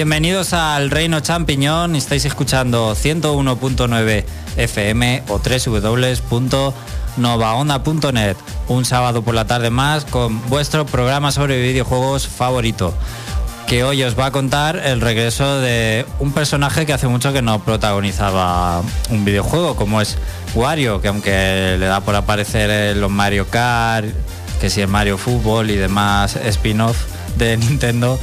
Bienvenidos al Reino Champiñón, estáis escuchando 101.9 FM o www.novaonda.net. Un sábado por la tarde más con vuestro programa sobre videojuegos favorito, que hoy os va a contar el regreso de un personaje que hace mucho que no protagonizaba un videojuego, como es Wario, que aunque le da por aparecer los Mario Kart, que si es Mario Fútbol y demás spin-off de Nintendo,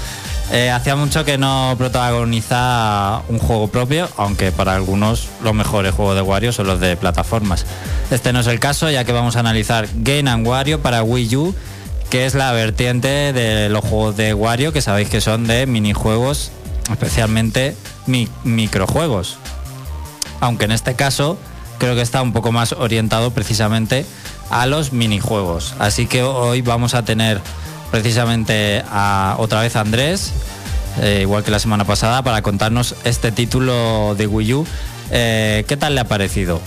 eh, hacía mucho que no protagoniza un juego propio, aunque para algunos los mejores juegos de Wario son los de plataformas. Este no es el caso, ya que vamos a analizar Game and Wario para Wii U, que es la vertiente de los juegos de Wario, que sabéis que son de minijuegos, especialmente microjuegos. Aunque en este caso creo que está un poco más orientado precisamente a los minijuegos. Así que hoy vamos a tener precisamente a otra vez a Andrés, eh, igual que la semana pasada, para contarnos este título de Wii U. Eh, ¿Qué tal le ha parecido?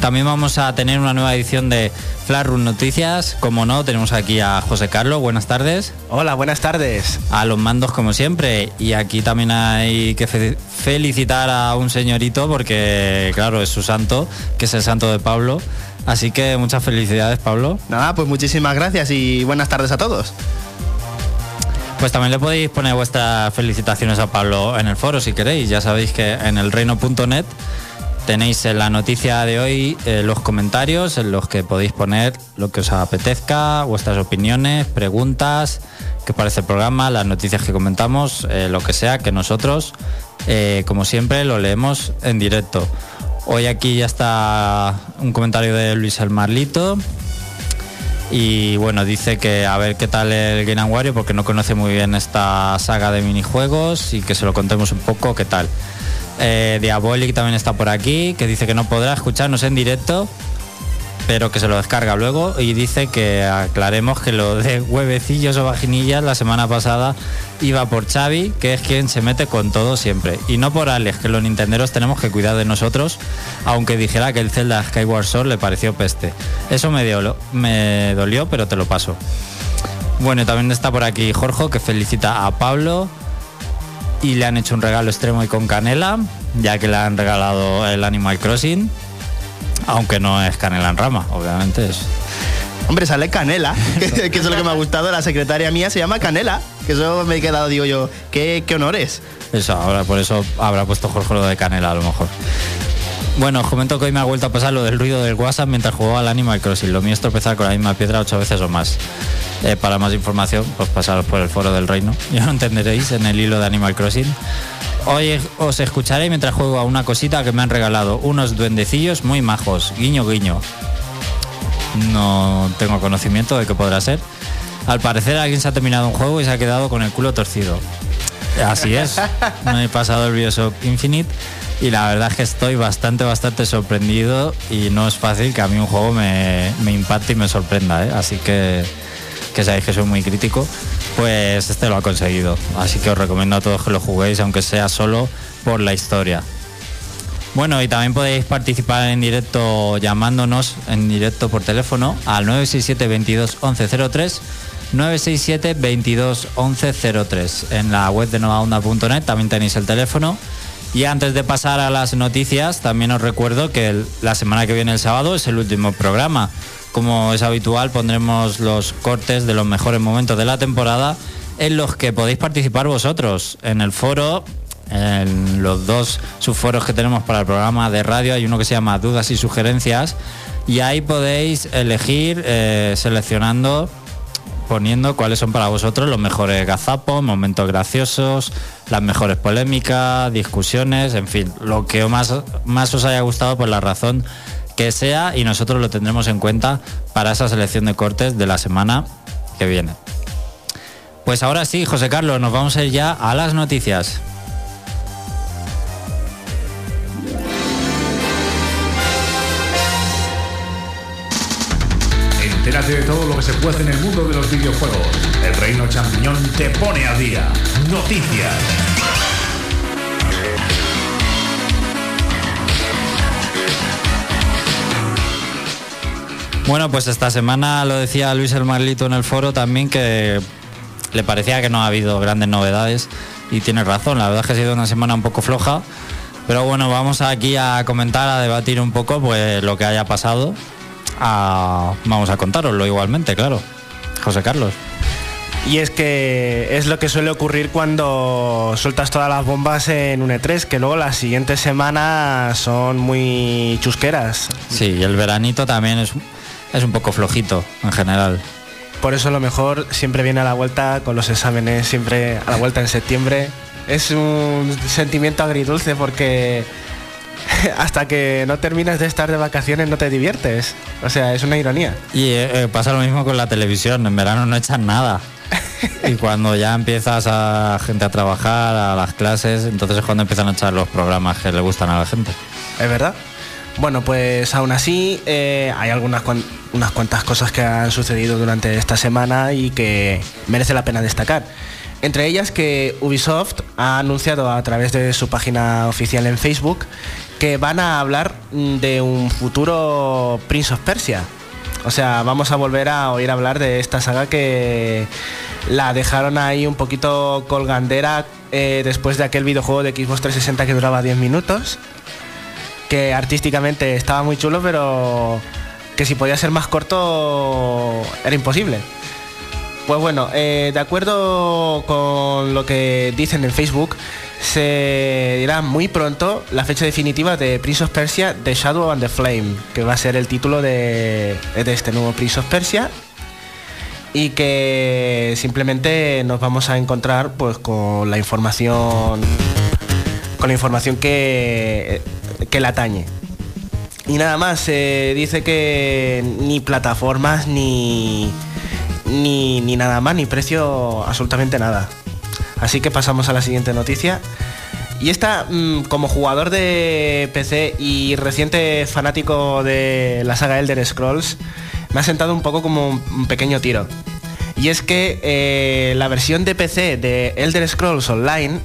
También vamos a tener una nueva edición de Flash Noticias. Como no, tenemos aquí a José Carlos. Buenas tardes. Hola, buenas tardes. A los mandos, como siempre. Y aquí también hay que felicitar a un señorito porque, claro, es su santo, que es el santo de Pablo. Así que muchas felicidades, Pablo. Nada, pues muchísimas gracias y buenas tardes a todos. Pues también le podéis poner vuestras felicitaciones a Pablo en el foro si queréis. Ya sabéis que en el reino.net tenéis en la noticia de hoy eh, los comentarios en los que podéis poner lo que os apetezca, vuestras opiniones, preguntas, qué parece el programa, las noticias que comentamos, eh, lo que sea, que nosotros, eh, como siempre, lo leemos en directo. Hoy aquí ya está un comentario de Luis El Marlito. Y bueno, dice que a ver qué tal el Game Wario porque no conoce muy bien esta saga de minijuegos y que se lo contemos un poco qué tal. Eh, Diabolic también está por aquí, que dice que no podrá escucharnos en directo, pero que se lo descarga luego y dice que aclaremos que lo de huevecillos o vaginillas la semana pasada iba por Xavi, que es quien se mete con todo siempre, y no por Alex, que los nintenderos tenemos que cuidar de nosotros, aunque dijera que el Zelda Skyward Sword le pareció peste. Eso me, dio, me dolió, pero te lo paso. Bueno, también está por aquí Jorge, que felicita a Pablo y le han hecho un regalo extremo y con canela, ya que le han regalado el Animal Crossing aunque no es canela en rama, obviamente es. Hombre, sale Canela, que, eso es lo que me ha gustado. La secretaria mía se llama Canela, que eso me he quedado, digo yo, qué, qué honores. Eso, ahora por eso habrá puesto Jorge lo de Canela a lo mejor. Bueno, os comento que hoy me ha vuelto a pasar lo del ruido del WhatsApp mientras jugaba al Animal Crossing. Lo mío es tropezar con la misma piedra ocho veces o más. Eh, para más información, pues pasaros por el foro del reino. Ya lo entenderéis en el hilo de Animal Crossing. Hoy os escucharé mientras juego a una cosita que me han regalado unos duendecillos muy majos. Guiño, guiño. No tengo conocimiento de qué podrá ser. Al parecer alguien se ha terminado un juego y se ha quedado con el culo torcido. Así es. Me he pasado el Bioshock Infinite y la verdad es que estoy bastante, bastante sorprendido y no es fácil que a mí un juego me, impacte y me sorprenda. ¿eh? Así que, que sabéis que soy muy crítico pues este lo ha conseguido. Así que os recomiendo a todos que lo juguéis, aunque sea solo por la historia. Bueno, y también podéis participar en directo llamándonos en directo por teléfono al 967 22 1103 967 22 1103 en la web de novaonda.net también tenéis el teléfono y antes de pasar a las noticias también os recuerdo que la semana que viene el sábado es el último programa como es habitual, pondremos los cortes de los mejores momentos de la temporada en los que podéis participar vosotros. En el foro, en los dos subforos que tenemos para el programa de radio, hay uno que se llama Dudas y Sugerencias, y ahí podéis elegir eh, seleccionando poniendo cuáles son para vosotros los mejores gazapos, momentos graciosos, las mejores polémicas, discusiones, en fin, lo que más, más os haya gustado por la razón que sea y nosotros lo tendremos en cuenta para esa selección de cortes de la semana que viene. Pues ahora sí, José Carlos, nos vamos a ir ya a las noticias. De todo lo que se puede en el mundo de los videojuegos. El Reino Champiñón te pone a día. Noticias. Bueno, pues esta semana lo decía Luis el Marlito en el foro también que le parecía que no ha habido grandes novedades y tienes razón, la verdad es que ha sido una semana un poco floja. Pero bueno, vamos aquí a comentar, a debatir un poco pues lo que haya pasado. A- vamos a contároslo igualmente, claro. José Carlos. Y es que es lo que suele ocurrir cuando sueltas todas las bombas en un E3, que luego las siguientes semanas son muy chusqueras. Sí, y el veranito también es, es un poco flojito en general. Por eso lo mejor siempre viene a la vuelta con los exámenes, siempre a la vuelta en septiembre. Es un sentimiento agridulce porque hasta que no terminas de estar de vacaciones no te diviertes. O sea, es una ironía. Y eh, eh, pasa lo mismo con la televisión, en verano no echan nada. Y cuando ya empiezas a gente a trabajar, a las clases, entonces es cuando empiezan a echar los programas que le gustan a la gente. ¿Es verdad? Bueno, pues aún así eh, hay algunas unas cuantas cosas que han sucedido durante esta semana y que merece la pena destacar. Entre ellas que Ubisoft ha anunciado a través de su página oficial en Facebook que van a hablar mm, de un futuro Prince of Persia. O sea, vamos a volver a oír hablar de esta saga que la dejaron ahí un poquito colgandera eh, después de aquel videojuego de Xbox 360 que duraba 10 minutos que artísticamente estaba muy chulo, pero que si podía ser más corto era imposible. Pues bueno, eh, de acuerdo con lo que dicen en Facebook, se dirá muy pronto la fecha definitiva de Prince of Persia The Shadow and the Flame, que va a ser el título de, este nuevo Prince of Persia y que simplemente nos vamos a encontrar pues con la información con la información que, que la atañe. Y nada más, se dice que ni plataformas ni, ni, ni nada más, ni precio, absolutamente nada. Así que pasamos a la siguiente noticia. Y esta, mm, como jugador de PC y reciente fanático de la saga Elder Scrolls, me ha sentado un poco como un, pequeño tiro. Y es que eh, la versión de PC de Elder Scrolls Online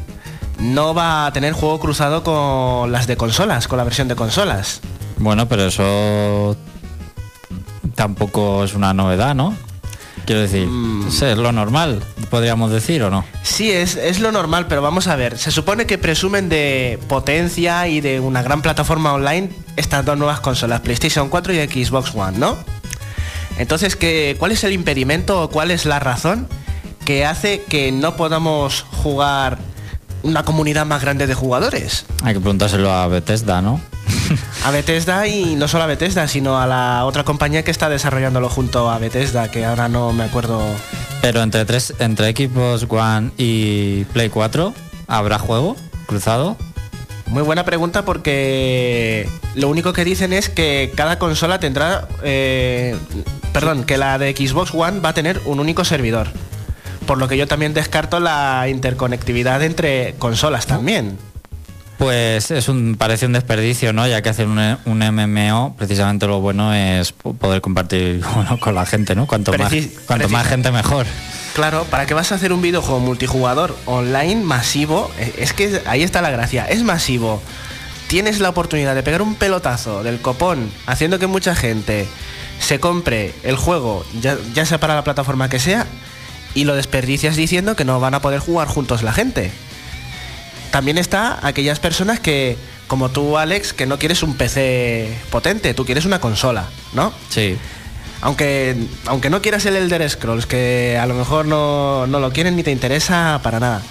no va a tener juego cruzado con las de consolas, con la versión de consolas. Bueno, pero eso tampoco es una novedad, ¿no? Quiero decir, Mm. es lo normal, podríamos decir o no. Sí, es, es lo normal, pero vamos a ver. Se supone que presumen de potencia y de una gran plataforma online estas dos nuevas consolas, PlayStation 4 y Xbox One, ¿no? Entonces, ¿qué, ¿cuál es el impedimento o cuál es la razón que hace que no podamos jugar una comunidad más grande de jugadores? Hay que preguntárselo a Bethesda, ¿no? A Bethesda y no solo a Bethesda, sino a la otra compañía que está desarrollándolo junto a Bethesda, que ahora no me acuerdo. Pero entre tres, entre Xbox One y Play 4, ¿habrá juego cruzado? Muy buena pregunta porque lo único que dicen es que cada consola tendrá, eh, perdón, que la de Xbox One va a tener un único servidor. Por lo que yo también descarto la interconectividad entre consolas también. Pues es un, parece un desperdicio, ¿no? Ya que hacer un, un MMO, precisamente lo bueno es po- poder compartir bueno, con la gente, ¿no? Cuanto, más, cuanto más gente mejor. Claro, ¿para qué vas a hacer un videojuego multijugador online masivo? Eh, Es que ahí está la gracia, es masivo. Tienes la oportunidad de pegar un pelotazo del copón, haciendo que mucha gente se compre el juego, ya, ya sea para la plataforma que sea, y lo desperdicias diciendo que no van a poder jugar juntos la gente. También está aquellas personas que, como tú, Alex, que no quieres un PC potente, tú quieres una consola, ¿no? Sí. Aunque, aunque no quieras el Elder Scrolls, que a lo mejor no, no lo quieren ni te interesa para nada.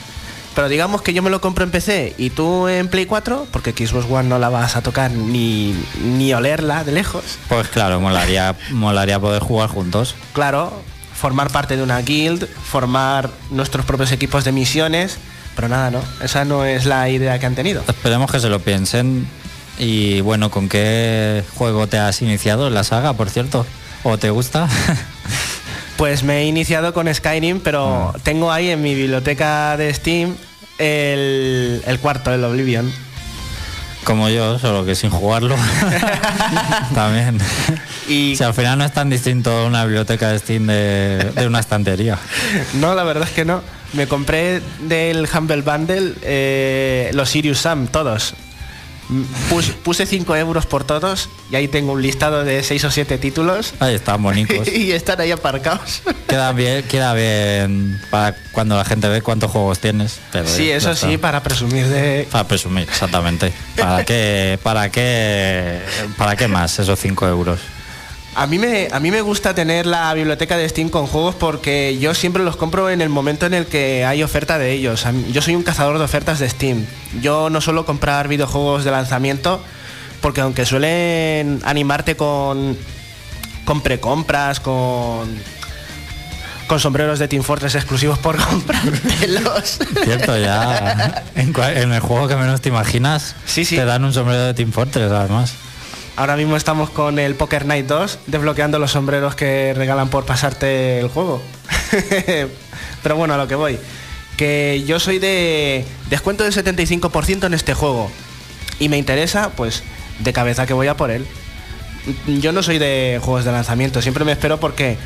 Pero digamos que yo me lo compro en PC y tú en Play 4, porque Xbox One no la vas a tocar ni, ni olerla de lejos. Pues claro, molaría, molaría poder jugar juntos. Claro, formar parte de una guild, formar nuestros propios equipos de misiones, pero nada, ¿no? Esa no es la idea que han tenido. Esperemos que se lo piensen. Y bueno, ¿con qué juego te has iniciado en la saga, por cierto? ¿O te gusta? Pues me he iniciado con Skyrim, pero tengo ahí en mi biblioteca de Steam el, el cuarto, el Oblivion. Como yo, solo que sin jugarlo. También. Y Si al final no es tan distinto una biblioteca de Steam de, de una estantería. no, la verdad es que no. Me compré del Humble Bundle eh, los Sirius Sam, todos. Pus- puse 5 euros por todos y ahí tengo un listado de 6 o 7 títulos Ahí están bonitos. y están ahí aparcados. queda bien, queda bien para cuando la gente ve cuántos juegos tienes. pero Sí, eso está. sí, para presumir de... Para presumir, exactamente. ¿Para qué, para qué, para qué más esos 5 euros? A mí, me, a mí me gusta tener la biblioteca de Steam con juegos porque yo siempre los compro en el momento en el que hay oferta de ellos. Yo soy un cazador de ofertas de Steam. Yo no suelo comprar videojuegos de lanzamiento porque aunque suelen animarte con, con precompras, con, con sombreros de Team Fortress exclusivos por comprártelos. Cierto, ya en, el juego que menos te imaginas, Sí, sí. te dan un sombrero de Team Fortress además. Ahora mismo estamos con el Poker Night 2 desbloqueando los sombreros que regalan por pasarte el juego. Pero bueno, a lo que voy. Que yo soy de descuento del 75% en este juego. Y me interesa, pues de cabeza que voy a por él. Yo no soy de juegos de lanzamiento, siempre me espero porque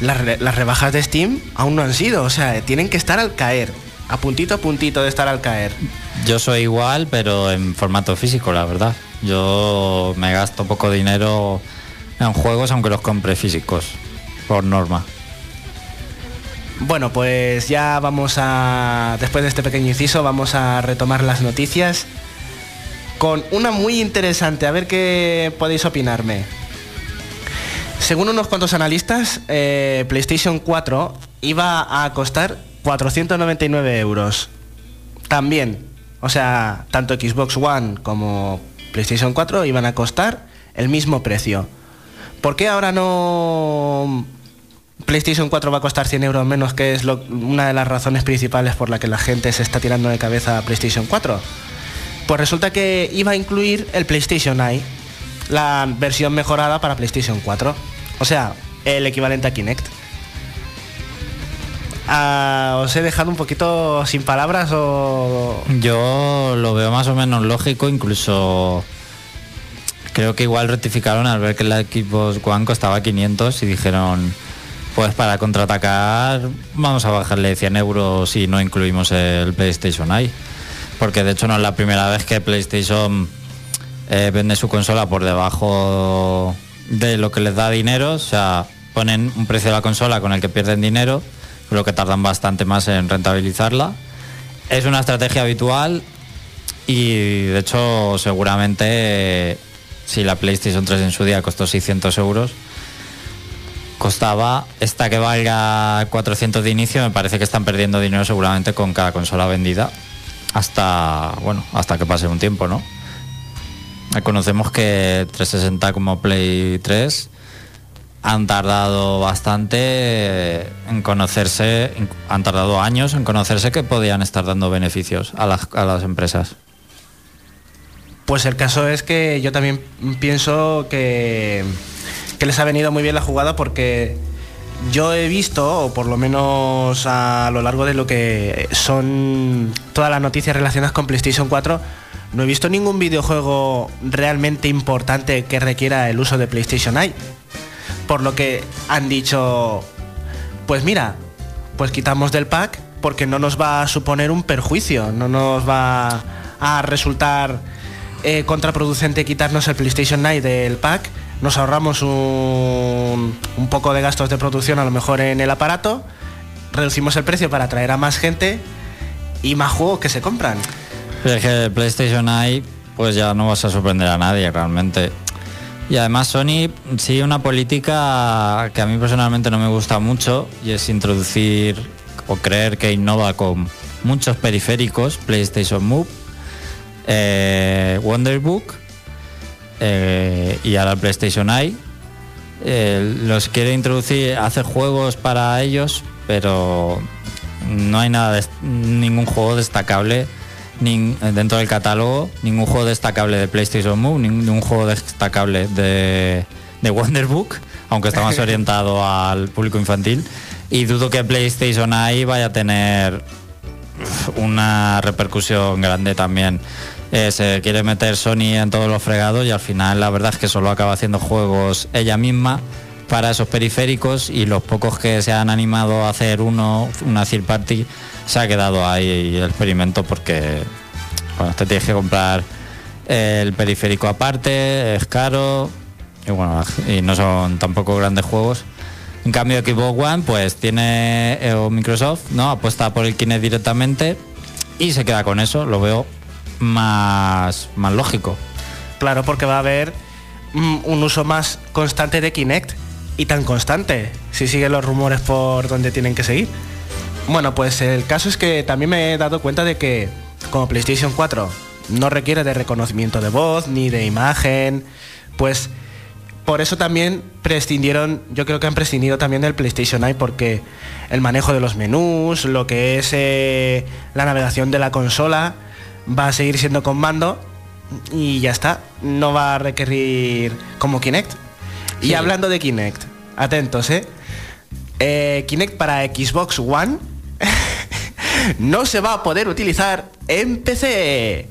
las, las rebajas de Steam aún no han sido. O sea, tienen que estar al caer. A puntito a puntito de estar al caer. Yo soy igual, pero en formato físico, la verdad. Yo me gasto poco dinero en juegos, aunque los compre físicos, por norma. Bueno, pues ya vamos a, después de este pequeño inciso, vamos a retomar las noticias con una muy interesante, a ver qué podéis opinarme. Según unos cuantos analistas, eh, PlayStation 4 iba a costar 499 euros. También, o sea, tanto Xbox One como PlayStation 4 iban a costar el mismo precio. ¿Por qué ahora no PlayStation 4 va a costar 100 euros menos, que es lo- una de las razones principales por la que la gente se está tirando de cabeza a PlayStation 4. Pues resulta que iba a incluir el PlayStation Eye, la versión mejorada para PlayStation 4. O sea, el equivalente a Kinect. Ah, ¿Os he dejado un poquito sin palabras o...? Yo lo veo más o menos lógico, incluso creo que igual rectificaron al ver que la Xbox One costaba 500 y dijeron, pues para contraatacar vamos a bajarle 100 euros y no incluimos el PlayStation Eye. Porque de hecho no es la primera vez que PlayStation eh, vende su consola por debajo de lo que les da dinero, o sea, ponen un precio de la consola con el que pierden dinero, creo que tardan bastante más en rentabilizarla. Es una estrategia habitual y de hecho seguramente eh, si la PlayStation 3 en su día costó 600 euros, costaba esta que valga 400 de inicio, me parece que están perdiendo dinero seguramente con cada consola vendida hasta, bueno, hasta que pase un tiempo, ¿no? Conocemos que 360 como Play 3 han tardado bastante en conocerse, han tardado años en conocerse que podían estar dando beneficios a las, a las empresas. Pues el caso es que yo también pienso que, que les ha venido muy bien la jugada porque yo he visto, o por lo menos a lo largo de lo que son todas las noticias relacionadas con PlayStation 4, no he visto ningún videojuego realmente importante que requiera el uso de PlayStation Eye. Por lo que han dicho, pues mira, pues quitamos del pack porque no nos va a suponer un perjuicio, no nos va a resultar eh, contraproducente quitarnos el PlayStation Eye del pack, nos ahorramos un, poco de gastos de producción a lo mejor en el aparato, reducimos el precio para atraer a más gente y más juegos que se compran. Es que el PlayStation Eye, pues ya no vas a sorprender a nadie realmente. Y además Sony sigue una política que a mí personalmente no me gusta mucho y es introducir o creer que innova con muchos periféricos, PlayStation Move, eh, Wonderbook eh, y ahora PlayStation Eye. Eh, los quiere introducir, hace juegos para ellos, pero no hay nada, des- ningún juego destacable nin- dentro del catálogo, ningún juego destacable de PlayStation Move, ningún juego destacable de, de Wonderbook, aunque está más orientado al público infantil. Y dudo que PlayStation ahí vaya a tener una repercusión grande también. Eh, se quiere meter Sony en todos los fregados y al final la verdad es que solo acaba haciendo juegos ella misma para esos periféricos y los pocos que se han animado a hacer uno, una third party, se ha quedado ahí el experimento porque bueno, te tienes que comprar El periférico aparte, es caro y bueno, y no son tampoco grandes juegos. En cambio Xbox One pues tiene eh, o Microsoft, ¿no? Apuesta por el Kinect directamente y se queda con eso, lo veo más, más lógico. Claro, porque va a haber mm, un uso más constante de Kinect y tan constante, si siguen los rumores por donde tienen que seguir. Bueno, pues el caso es que también me he dado cuenta de que como PlayStation 4 no requiere de reconocimiento de voz ni de imagen, pues por eso también prescindieron, yo creo que han prescindido también del PlayStation Eye porque el manejo de los menús, lo que es eh, la navegación de la consola, va a seguir siendo con mando y ya está, no va a requerir como Kinect. Y hablando de Kinect, atentos, ¿eh? Eh, Kinect para Xbox One no se va a poder utilizar en PC.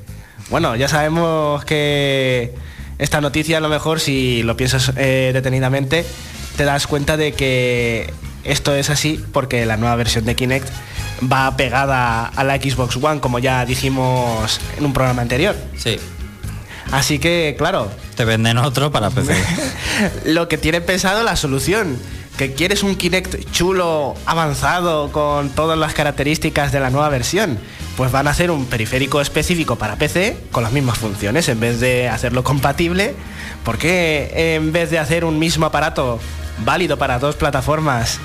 Bueno, ya sabemos que esta noticia a lo mejor si lo piensas eh, detenidamente te das cuenta de que esto es así porque la nueva versión de Kinect va pegada a la Xbox One como ya dijimos en un programa anterior. Sí. Así que, claro, Te venden otro para PC. lo que tiene pensado la solución. Que quieres un Kinect chulo, avanzado, con todas las características de la nueva versión. Pues van a hacer un periférico específico para PC con las mismas funciones en vez de hacerlo compatible. ¿Por qué en vez de hacer un mismo aparato válido para dos plataformas,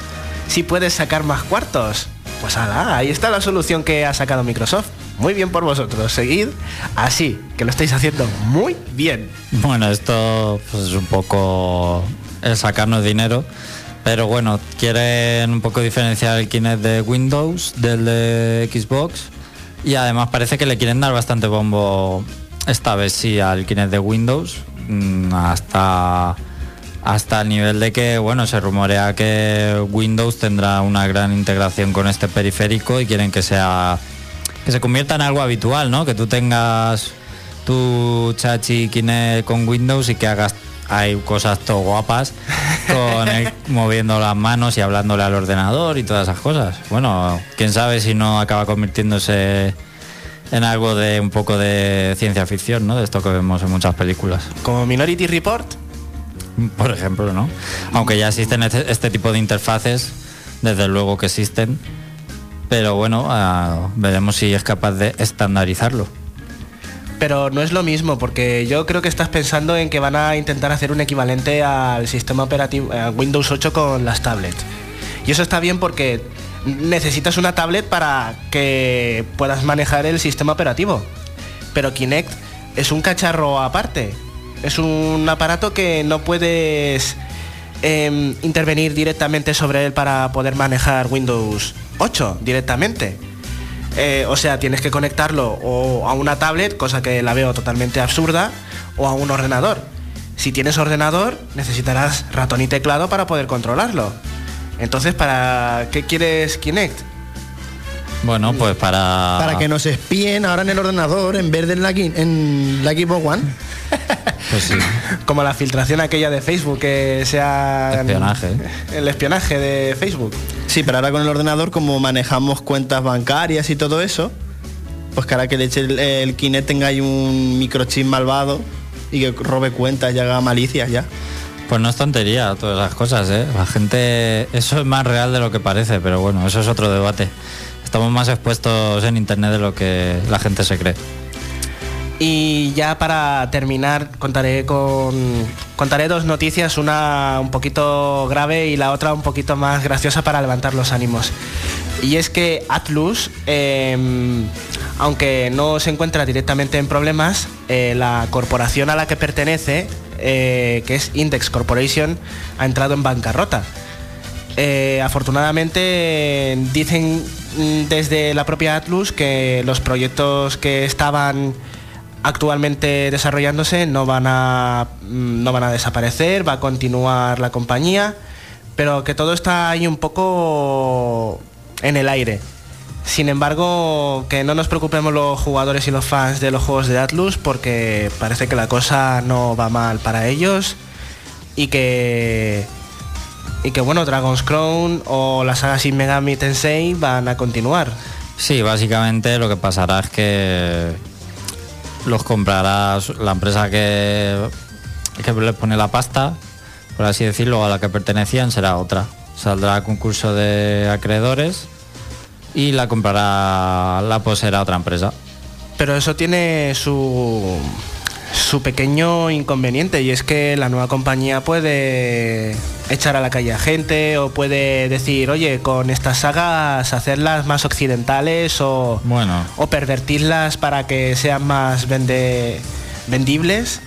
si puedes sacar más cuartos? Pues ala, ahí está la solución que ha sacado Microsoft. Muy bien por vosotros. Seguid así, que lo estáis haciendo muy bien. Bueno, esto pues, es un poco el sacarnos dinero. Pero bueno, quieren un poco diferenciar el Kinect de Windows del de Xbox. Y además parece que le quieren dar bastante bombo esta vez sí al Kinect de Windows. mm, Hasta, hasta el nivel de que, bueno, se rumorea que Windows tendrá una gran integración con este periférico y quieren que sea que se convierta en algo habitual, ¿no? Que tú tengas tu chachi Kinect con Windows y que hagas hay cosas todo guapas con él moviendo las manos y hablándole al ordenador y todas esas cosas. Bueno, quién sabe si no acaba convirtiéndose en algo de un poco de ciencia ficción, ¿no? De esto que vemos en muchas películas, Como Minority Report, por ejemplo, ¿no? Aunque ya existen este, este tipo de interfaces, desde luego que existen, pero bueno, ah, veremos si es capaz de estandarizarlo. Pero no es lo mismo, porque yo creo que estás pensando en que van a intentar hacer un equivalente al sistema operativo a Windows 8 con las tablets. Y eso está bien porque necesitas una tablet para que puedas manejar el sistema operativo. Pero Kinect es un cacharro aparte. Es un aparato que no puedes em, intervenir directamente sobre él para poder manejar Windows 8 directamente. Eh, o sea, tienes que conectarlo o a una tablet, cosa que la veo totalmente absurda, o a un ordenador. Si tienes ordenador, necesitarás ratón y teclado para poder controlarlo. Entonces, ¿para qué quieres Kinect? Bueno, pues para... Para que nos espíen ahora en el ordenador en vez de en la, en la Xbox One. Pues sí. Como la filtración aquella de Facebook, que sea... Espionaje. El espionaje de Facebook. Sí, pero ahora con el ordenador, como manejamos cuentas bancarias y todo eso, pues que ahora que le eche el, el Kinect tenga ahí un microchip malvado y que robe cuentas y haga malicias ya. Pues no es tontería todas esas cosas, ¿eh? La gente... Eso es más real de lo que parece, pero bueno, eso es otro debate. Estamos más expuestos en Internet de lo que la gente se cree. Y ya para terminar contaré con contaré dos noticias, una un poquito grave y la otra un poquito más graciosa para levantar los ánimos. Y es que Atlus, eh, aunque no se encuentra directamente en problemas, eh, la corporación a la que pertenece, eh, que es Index Corporation, ha entrado en bancarrota. Eh, afortunadamente dicen mm, desde la propia Atlus que los proyectos que estaban actualmente desarrollándose no van a mm, no van a desaparecer, va a continuar la compañía, pero que todo está ahí un poco en el aire. Sin embargo, que no nos preocupemos los jugadores y los fans de los juegos de Atlus porque parece que la cosa no va mal para ellos y que y que bueno, Dragon's Crown o la saga Shin Megami Tensei van a continuar. Sí, básicamente lo que pasará es que los comprará la empresa que, que les pone la pasta, por así decirlo, a la que pertenecían será otra. Saldrá a concurso de acreedores y la comprará, la poseerá otra empresa. Pero eso tiene su, su pequeño inconveniente y es que la nueva compañía puede echar a la calle a gente o puede decir, oye, con estas sagas hacerlas más occidentales o, Bueno, o pervertirlas para que sean más vende- vendibles,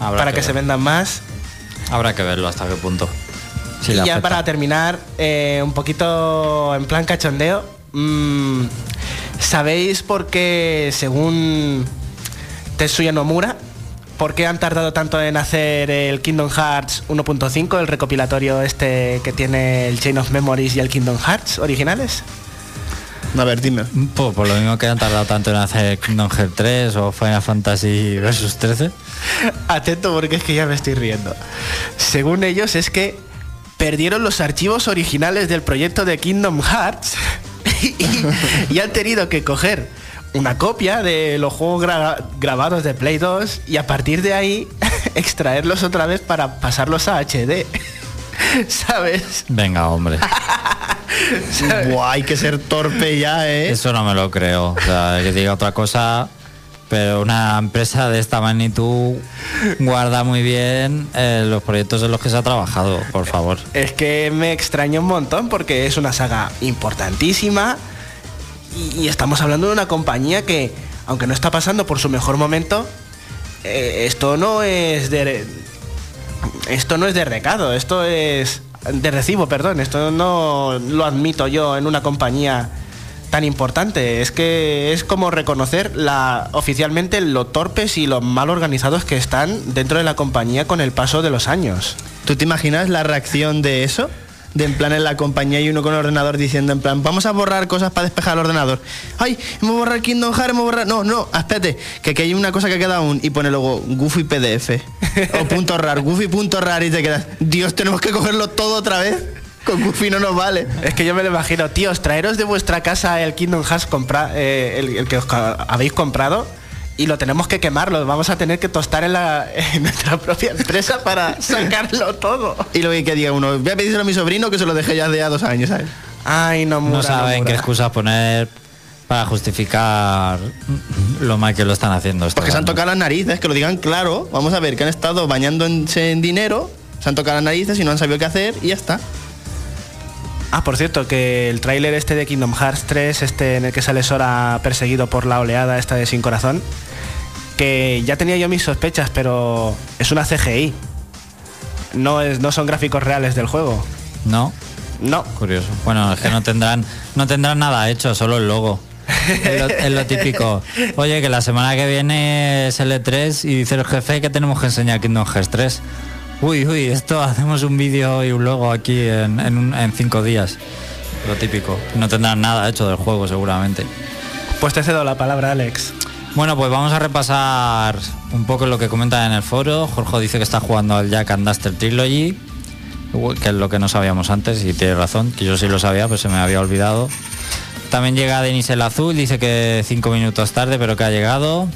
habrá para que, se vendan más. Habrá que verlo hasta qué punto. Si y ya afecta. para terminar, eh, un poquito en plan cachondeo, mm, ¿sabéis por qué, según Tetsuya Nomura, por qué han tardado tanto en hacer el Kingdom Hearts 1.5, el recopilatorio este que tiene el Chain of Memories y el Kingdom Hearts originales? A ver, dime. Pues por lo mismo que han tardado tanto en hacer Kingdom Hearts 3 o Final Fantasy Versus 13. Atento porque es que ya me estoy riendo. Según ellos es que perdieron los archivos originales del proyecto de Kingdom Hearts y, y han tenido que coger una copia de los juegos gra- grabados de Play 2 y a partir de ahí extraerlos otra vez para pasarlos a HD. ¿Sabes? Venga, hombre. Buah, hay que ser torpe ya, ¿eh? Eso no me lo creo. O sea, que diga otra cosa. Pero una empresa de esta magnitud guarda muy bien eh, los proyectos en los que se ha trabajado, por favor. Es que me extraña un montón porque es una saga importantísima y, estamos hablando de una compañía que, aunque no está pasando por su mejor momento, eh, esto no es de esto no es de recado, esto es de recibo, perdón, esto no lo admito yo en una compañía tan importante. Es que es como reconocer la oficialmente lo torpes y lo mal organizados que están dentro de la compañía con el paso de los años. ¿Tú te imaginas la reacción de eso? De en plan en la compañía y uno con el ordenador diciendo en plan, vamos a borrar cosas para despejar el ordenador. Ay, hemos borrado Kingdom Hearts, hemos borrado... No, no, espérate, que aquí hay una cosa que queda aún y pone luego Goofy PDF. o punto rar, Goofy punto rar y te quedas, Dios, tenemos que cogerlo todo otra vez. Con Goofy no nos vale. Es que yo me lo imagino, tíos, traeros de vuestra casa el Kingdom Hearts compra, eh, el, el que os habéis comprado y lo tenemos que quemar, lo vamos a tener que tostar en, la, en nuestra propia empresa para sacarlo todo. Y luego que diga uno, voy a pedírselo a mi sobrino que se lo dejé ya de a dos años, ¿sabes? Ay, no, No saben qué excusas poner para justificar lo mal que lo están haciendo. Porque se han tocado las narices, que lo digan claro. Vamos a ver, que han estado bañándose en dinero, se han tocado las narices y no han sabido qué hacer y ya está. Ah, por cierto, que el tráiler este de Kingdom Hearts 3, este en el que sale Sora perseguido por la oleada esta de Sin Corazón, que ya tenía yo mis sospechas, pero es una CGI. No, es, no son gráficos reales del juego. No, No. curioso. Bueno, es que no tendrán, no tendrán nada hecho, solo el logo. Es lo, es lo típico. Oye, que la semana que viene es L3 y dice el jefe que tenemos que enseñar Kingdom Hearts 3. Uy, uy, esto hacemos un vídeo y un logo aquí en, en un- en cinco días. Lo típico. No tendrán nada hecho del juego, seguramente. Pues te cedo la palabra, Alex. Bueno, pues vamos a repasar un poco lo que comenta en el foro. Jorge dice que está jugando al Jack and Duster Trilogy, que es lo que no sabíamos antes, y tiene razón, que yo sí lo sabía, pues se me había olvidado. También llega Denis el Azul, dice que cinco minutos tarde, pero que ha llegado.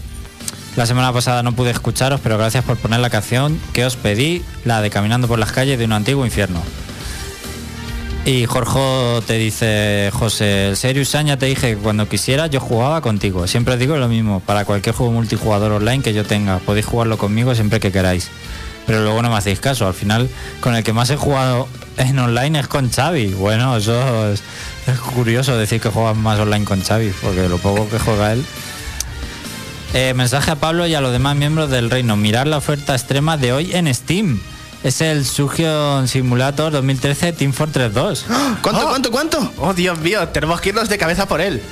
La semana pasada no pude escucharos, pero gracias por poner la canción que os pedí, la de Caminando por las calles de un antiguo infierno. Y Jorge te dice, José, el Serious ya te dije que cuando quisiera yo jugaba contigo. Siempre digo lo mismo, para cualquier juego multijugador online que yo tenga, podéis jugarlo conmigo siempre que queráis. Pero luego no me hacéis caso, al final con el que más he jugado en online es con Xavi. Bueno, eso es, es curioso decir que juegas más online con Xavi, porque lo poco que juega él. Eh, mensaje a Pablo y a los demás miembros del reino. Mirar la oferta extrema de hoy en Steam. Es el Sugion Simulator 2013 Team Fortress 2. ¿Cuánto, Oh. cuánto, cuánto? Oh, Dios mío, tenemos que irnos de cabeza por él.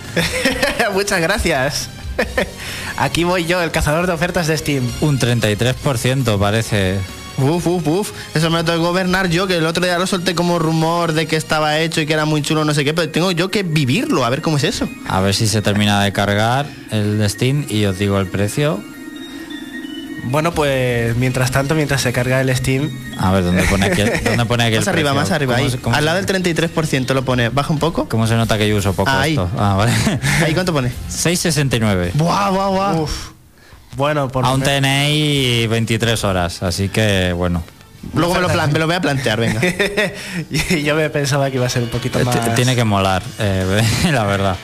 Muchas gracias. Aquí voy yo, el cazador de ofertas de Steam. Un 33% parece. Uf, uf, uf. Eso me lo tengo que gobernar yo, que el otro día lo solté como rumor de que estaba hecho y que era muy chulo, no sé qué, pero tengo yo que vivirlo, a ver cómo es eso. A ver si se termina de cargar el Steam y os digo el precio. Bueno, pues mientras tanto, mientras se carga el Steam, A ver, ¿dónde pone aquí, dónde pone aquí el Más arriba, precio? más arriba, ¿Cómo ahí. se- cómo Al lado del 33% lo pone. Baja un poco. ¿Cómo se nota que yo uso poco Ahí. esto? Ah, vale. Ahí, ¿cuánto pone? 669. Buah, buah, buah. Bueno, por Aún lo menos- tenéis 23 horas, así que bueno. Luego me lo, plan- me lo voy a plantear, venga. Y yo me pensaba que iba a ser un poquito T- más. Tiene que molar, eh, la verdad.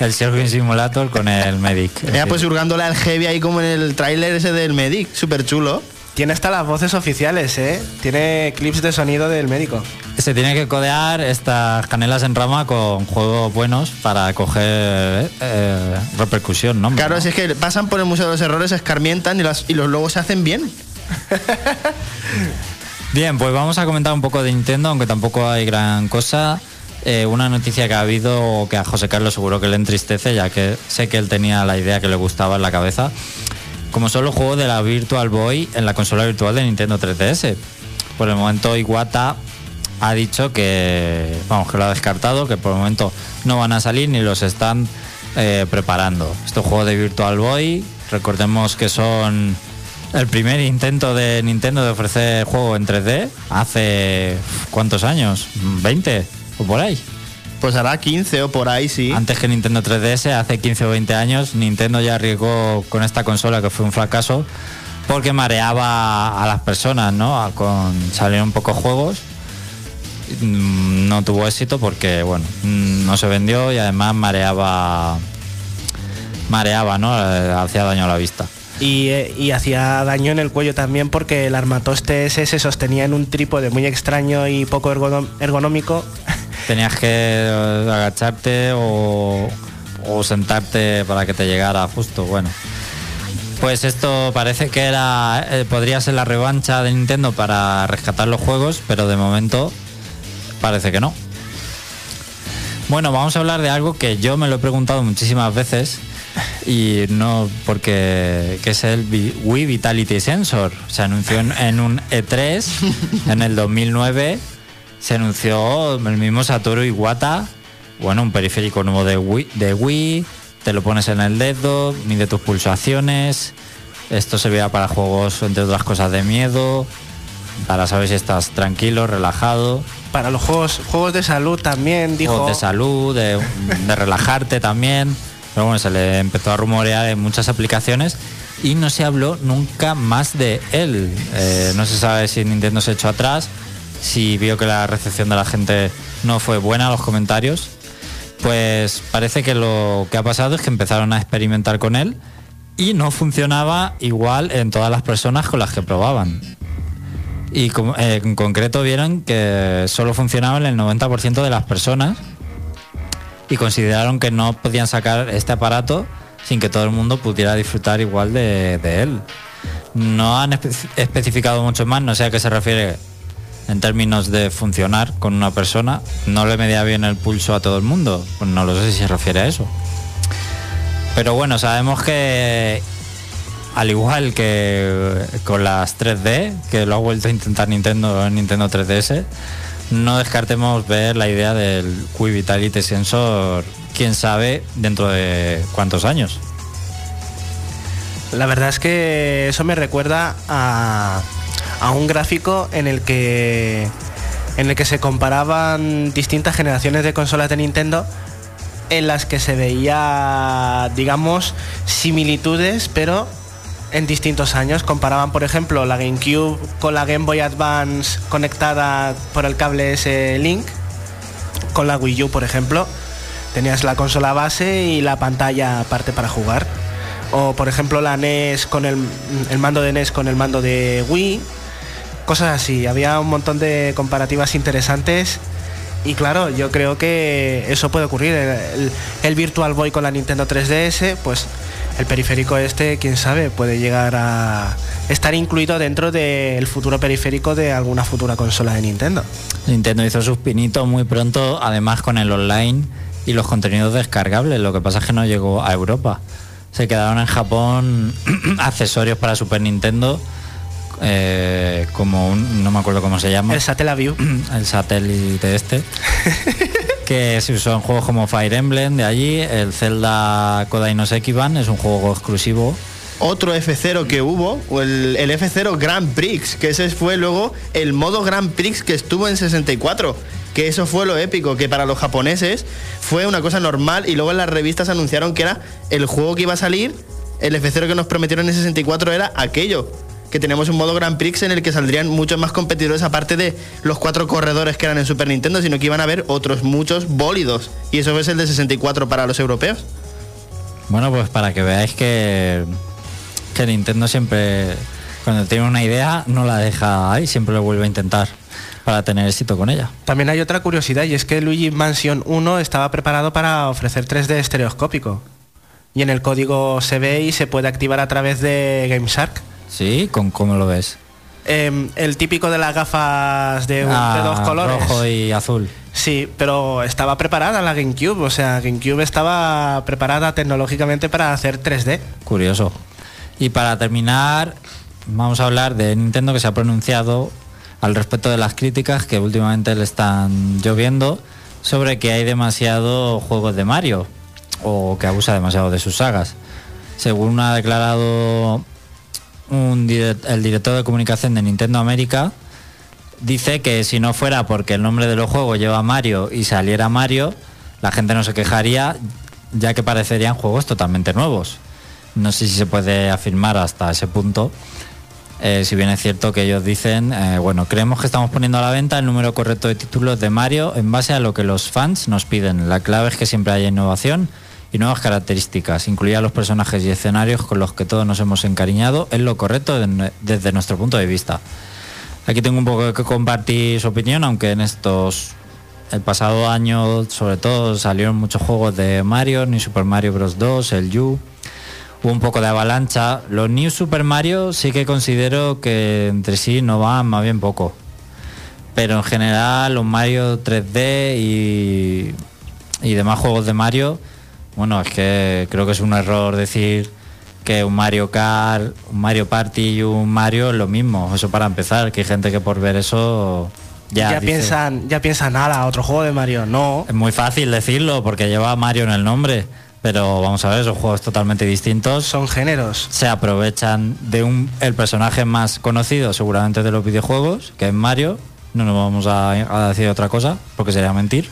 El Surfing Simulator con el Medic. Ya pues hurgándole al heavy ahí como en el tráiler ese del Medic, súper chulo. Tiene hasta las voces oficiales, ¿eh? Tiene clips de sonido del médico. Se tiene que codear estas canelas en rama con juegos buenos para coger eh, repercusión, ¿no? Claro, si es que pasan por el Museo de los Errores, escarmientan y, las- y los logos se hacen bien. Bien, pues vamos a comentar un poco de Nintendo, aunque tampoco hay gran cosa. Eh, una noticia que ha habido que a José Carlos seguro que le entristece, ya que sé que él tenía la idea que le gustaba en la cabeza, como son los juegos de la Virtual Boy en la consola virtual de Nintendo 3DS. Por el momento Iwata ha dicho que, vamos, que lo ha descartado, que por el momento no van a salir ni los están eh, preparando. Estos juegos de Virtual Boy, recordemos que son el primer intento de Nintendo de ofrecer juego en 3D hace ¿cuántos años? ¿20 o por ahí? Pues hará 15 o por ahí, sí. Antes que Nintendo 3DS, hace 15 o 20 años, Nintendo ya arriesgó con esta consola que fue un fracaso porque mareaba a las personas, ¿no? A- Con salieron pocos juegos. Mm, No tuvo éxito porque, bueno, mm, no se vendió y además mareaba mareaba, ¿no? Eh, Hacía daño a la vista. Y, eh, y hacía daño en el cuello también porque el armatoste ese se sostenía en un trípode muy extraño y poco ergonómico. Tenías que eh, agacharte o, o sentarte para que te llegara justo, bueno. Pues esto parece que era eh, podría ser la revancha de Nintendo para rescatar los juegos, pero de momento parece que no. Bueno, vamos a hablar de algo que yo me lo he preguntado muchísimas veces y no porque que es el Wii Vitality Sensor. Se anunció en, un E3 en el 2009. Se anunció el mismo Satoru Iwata, bueno, un periférico nuevo de Wii, de Wii, te lo pones en el dedo, mide tus pulsaciones. Esto se veía para juegos, entre otras cosas, de miedo, para saber si estás tranquilo, relajado. Para los juegos, juegos de salud también, dijo. Juegos de salud, de, de relajarte también. Pero bueno, se le empezó a rumorear en muchas aplicaciones y no se habló nunca más de él. Eh, no se sabe si Nintendo se echó atrás, si vio que la recepción de la gente no fue buena, los comentarios. Pues parece que lo que ha pasado es que empezaron a experimentar con él y no funcionaba igual en todas las personas con las que probaban. Y eh, en concreto vieron que solo funcionaba en el 90% de las personas y consideraron que no podían sacar este aparato sin que todo el mundo pudiera disfrutar igual de, él. No han espe- especificado mucho más, no sé a qué se refiere en términos de funcionar con una persona. No le medía bien el pulso a todo el mundo, pues no lo sé si se refiere a eso. Pero bueno, sabemos que al igual que con las 3D, que lo ha vuelto a intentar Nintendo en Nintendo 3DS, no descartemos ver la idea del Wii Vitality Sensor, quién sabe, dentro de cuántos años. La verdad es que eso me recuerda a, a un gráfico en el que en el que se comparaban distintas generaciones de consolas de Nintendo en las que se veía, digamos, similitudes, pero en distintos años. Comparaban, por ejemplo, la GameCube con la Game Boy Advance conectada por el cable ese Link, con la Wii U, por ejemplo. Tenías la consola base y la pantalla aparte para jugar. O por ejemplo la NES con el, mando de NES con el mando de Wii. Cosas así. Había un montón de comparativas interesantes. Y claro, yo creo que eso puede ocurrir. El Virtual Boy con la Nintendo 3DS, pues el periférico este, quién sabe, puede llegar a estar incluido dentro del futuro periférico de alguna futura consola de Nintendo. Nintendo hizo sus pinitos muy pronto, además con el online y los contenidos descargables. Lo que pasa es que no llegó a Europa. Se quedaron en Japón accesorios para Super Nintendo, eh, como un, no me acuerdo cómo se llama. El Satellaview. el satélite este que se usó en juegos como Fire Emblem de allí el Zelda Kodai no Sekiban es un juego exclusivo Otro F0 que hubo, el F0 Grand Prix, que ese fue luego el modo Grand Prix que estuvo en 64. Que eso fue lo épico, que para los japoneses fue una cosa normal y luego en las revistas anunciaron que era el juego que iba a salir el F0 que nos prometieron en 64 era aquello. Que tenemos un modo Grand Prix en el que saldrían muchos más competidores aparte de los cuatro corredores que eran en Super Nintendo, sino que iban a haber otros muchos bólidos. Y eso es el de 64 para los europeos. Bueno, pues para que veáis que, que Nintendo siempre, cuando tiene una idea, no la deja ahí, siempre lo vuelve a intentar para tener éxito con ella. También hay otra curiosidad y es que Luigi Mansion 1 estaba preparado para ofrecer 3D estereoscópico. Y en el código se ve y se puede activar a través de GameShark. Sí, ¿Con, ¿cómo lo ves? Em, el típico de las gafas de, un- de Ah, dos colores. Rojo y azul. Sí, pero estaba preparada la GameCube, o sea, GameCube estaba preparada tecnológicamente para hacer 3D. Curioso. Y para terminar, vamos a hablar de Nintendo que se ha pronunciado al respecto de las críticas que últimamente le están lloviendo sobre que hay demasiado juegos de Mario o que abusa demasiado de sus sagas. Según ha declarado el director de comunicación de Nintendo América, dice que si no fuera porque el nombre de los juegos lleva Mario y saliera Mario, la gente no se quejaría, ya que parecerían juegos totalmente nuevos. No sé si se puede afirmar hasta ese punto. Eh, si bien es cierto que ellos dicen, eh, bueno, creemos que estamos poniendo a la venta el número correcto de títulos de Mario en base a lo que los fans nos piden. La clave es que siempre haya innovación y nuevas características, incluida los personajes y escenarios con los que todos nos hemos encariñado, es lo correcto de- desde nuestro punto de vista. Aquí tengo un poco que compartir su opinión, aunque en estos el pasado año sobre todo salieron muchos juegos de Mario, ni Super Mario Bros 2, el U, hubo un poco de avalancha. Los New Super Mario sí que considero que entre sí no van más bien poco. Pero en general los Mario 3D y, y demás juegos de Mario, bueno, es que creo que es un error decir que un Mario Kart, un Mario Party y un Mario es lo mismo. Eso para empezar, que hay gente que por ver eso ya, Ya, dice- piensan, ya piensan, ala, otro juego de Mario. No, es muy fácil decirlo porque lleva Mario en el nombre, pero vamos a ver, son juegos totalmente distintos. son géneros. Se aprovechan de un el personaje más conocido seguramente de los videojuegos, que es Mario. No nos vamos a, a decir otra cosa, porque sería mentir.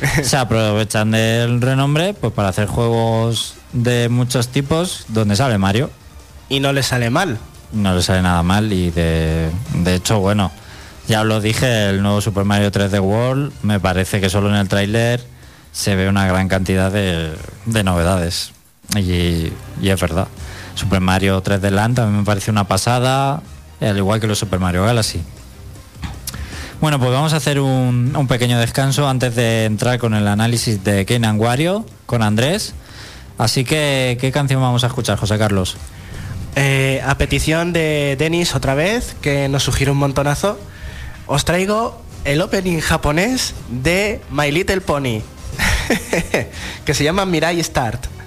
Se aprovechan del renombre pues para hacer juegos de muchos tipos donde sale Mario. Y no les sale mal. No le sale nada mal y de, de hecho, bueno, ya os lo dije, el nuevo Super Mario 3D World, me parece que solo en el tráiler se ve una gran cantidad de, de novedades. Y, y es verdad. Super Mario 3D Land también me parece una pasada, al igual que los Super Mario Galaxy. Bueno, pues vamos a hacer un, pequeño descanso antes de entrar con el análisis de Kenan Wario con Andrés. Así que, ¿qué canción vamos a escuchar, José Carlos? Eh, a petición de Denis otra vez, que nos sugiere un montonazo, os traigo el opening japonés de My Little Pony, que se llama Mirai Start.「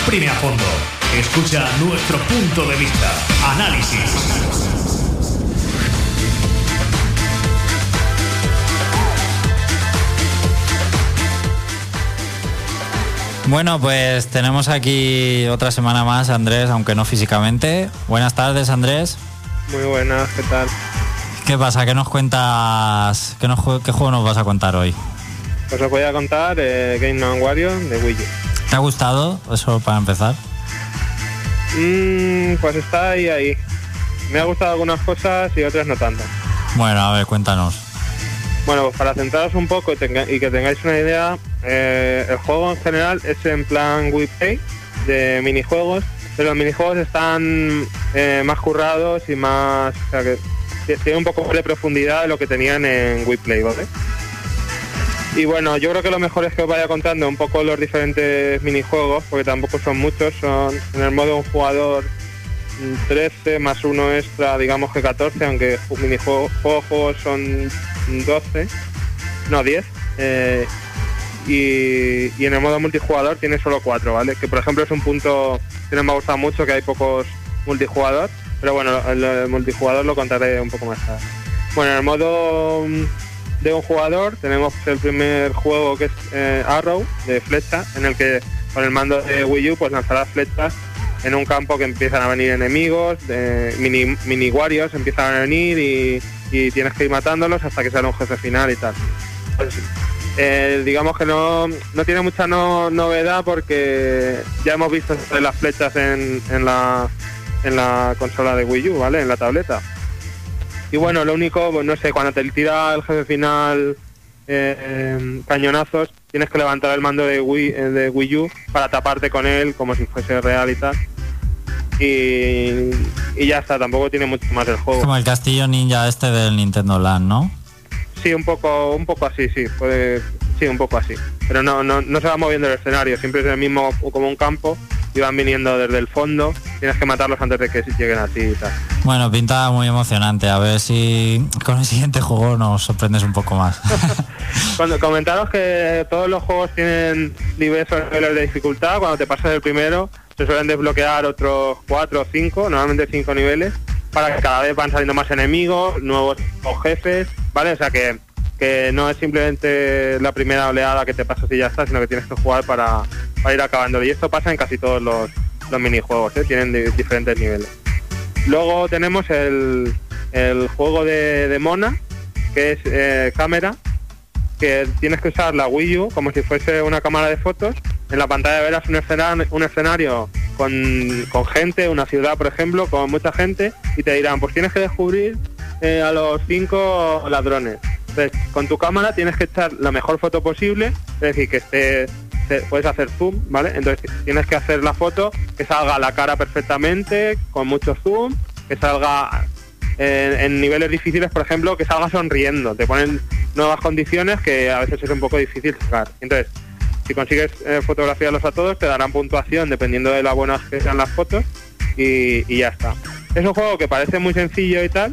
exprime a fondo. Escucha nuestro punto de vista. Análisis. Bueno, pues tenemos aquí otra semana más, Andrés, aunque no físicamente. Buenas tardes, Andrés. Muy buenas, ¿qué tal? ¿Qué pasa? ¿Qué nos cuentas? ¿Qué, nos qué juego nos vas a contar hoy? Pues os voy a contar eh, Game Man Wario de Wii U. ¿Te ha gustado? Eso para empezar. Mm, pues está ahí, ahí. Me ha gustado algunas cosas y otras no tanto. Bueno, a ver, cuéntanos. Bueno, pues para centraros un poco y, tenga- y que tengáis una idea, eh, el juego en general es en plan Wii Play de minijuegos, pero los minijuegos están eh, más currados y más... O sea, que tiene un poco más de profundidad de lo que tenían en Wii Play, ¿vale? Y bueno, yo creo que lo mejor es que os vaya contando un poco los diferentes minijuegos, porque tampoco son muchos, son en el modo un jugador mm, 13 más uno extra, digamos que 14, aunque ju- minijuegos juegos, juegos son 12, no 10. eh, y, y en el modo multijugador tiene solo 4, ¿vale? Que por ejemplo es un punto que no me ha gustado mucho, que hay pocos multijugador, pero bueno, el, el multijugador lo contaré un poco más tarde. Bueno, en el modo de un jugador tenemos el primer juego que es eh, Arrow, de flecha, en el que con el mando de Wii U pues lanzarás flechas en un campo que empiezan a venir enemigos, de mini, mini Warriors empiezan a venir y, y tienes que ir matándolos hasta que sale un jefe final y tal. Pues, eh, digamos que no, no tiene mucha no- novedad porque ya hemos visto las flechas en, en la, en la consola de Wii U, ¿vale? En la tableta. Y bueno, lo único, pues, no sé, cuando te tira el jefe final eh, eh, cañonazos, tienes que levantar el mando de Wii, eh, de Wii U para taparte con él como si fuese real y tal. Y, y ya está, tampoco tiene mucho más el juego. como el castillo ninja este del Nintendo Land, ¿no? Sí, un poco, un poco así, sí, puede, sí, un poco así. Pero no, no, no se va moviendo el escenario, siempre es el mismo como un campo y van viniendo desde el fondo. Tienes que matarlos antes de que lleguen así y tal. Bueno, pinta muy emocionante. A ver si con el siguiente juego nos sorprendes un poco más. Cuando comentaros que todos los juegos tienen diversos niveles de dificultad, cuando te pasas el primero se suelen desbloquear otros cuatro o cinco, normalmente cinco niveles, para que cada vez van saliendo más enemigos, nuevos jefes, ¿vale? O sea que, que no es simplemente la primera oleada que te pasas y ya está, sino que tienes que jugar para, para ir acabando. Y esto pasa en casi todos los, los minijuegos, ¿eh? tienen di- diferentes niveles. Luego tenemos el, el juego de, de Mona, que es eh, cámara, que tienes que usar la Wii U como si fuese una cámara de fotos. En la pantalla verás un escenario, un escenario con, con gente, una ciudad, por ejemplo, con mucha gente, y te dirán, pues tienes que descubrir eh, a los cinco ladrones. Entonces, con tu cámara tienes que echar la mejor foto posible, es decir, que esté, puedes hacer zoom, ¿vale? Entonces tienes que hacer la foto que salga la cara perfectamente, con mucho zoom, que salga en, en niveles difíciles, por ejemplo, que salga sonriendo. Te ponen nuevas condiciones que a veces es un poco difícil sacar. Entonces, si consigues eh, fotografiarlos a todos, te darán puntuación dependiendo de las buenas que sean las fotos y, ya está. Es un juego que parece muy sencillo y tal,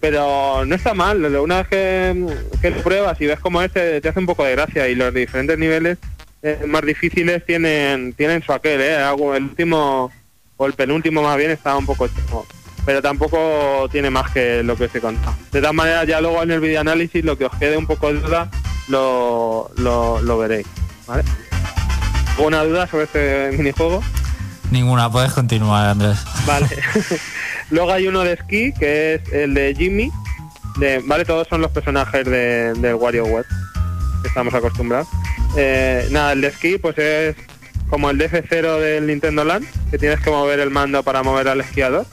pero no está mal. Una vez que, que pruebas y ves cómo es, te, te hace un poco de gracia y los diferentes niveles eh, más difíciles tienen tienen su aquel, ¿eh? Algo- El último o el penúltimo más bien está un poco chungo, pero tampoco tiene más que lo que se contado. De todas maneras, ya luego en el videoanálisis lo que os quede un poco de duda lo, lo, lo veréis. ¿vale? ¿Alguna duda sobre este minijuego? Ninguna, puedes continuar, Andrés. Vale. Luego hay uno de esquí, que es el de Jimmy. De, vale, todos son los personajes de, del WarioWare, que estamos acostumbrados. Eh, nada, el de esquí pues es como el de F0 del Nintendo Land, que tienes que mover el mando para mover al esquiador.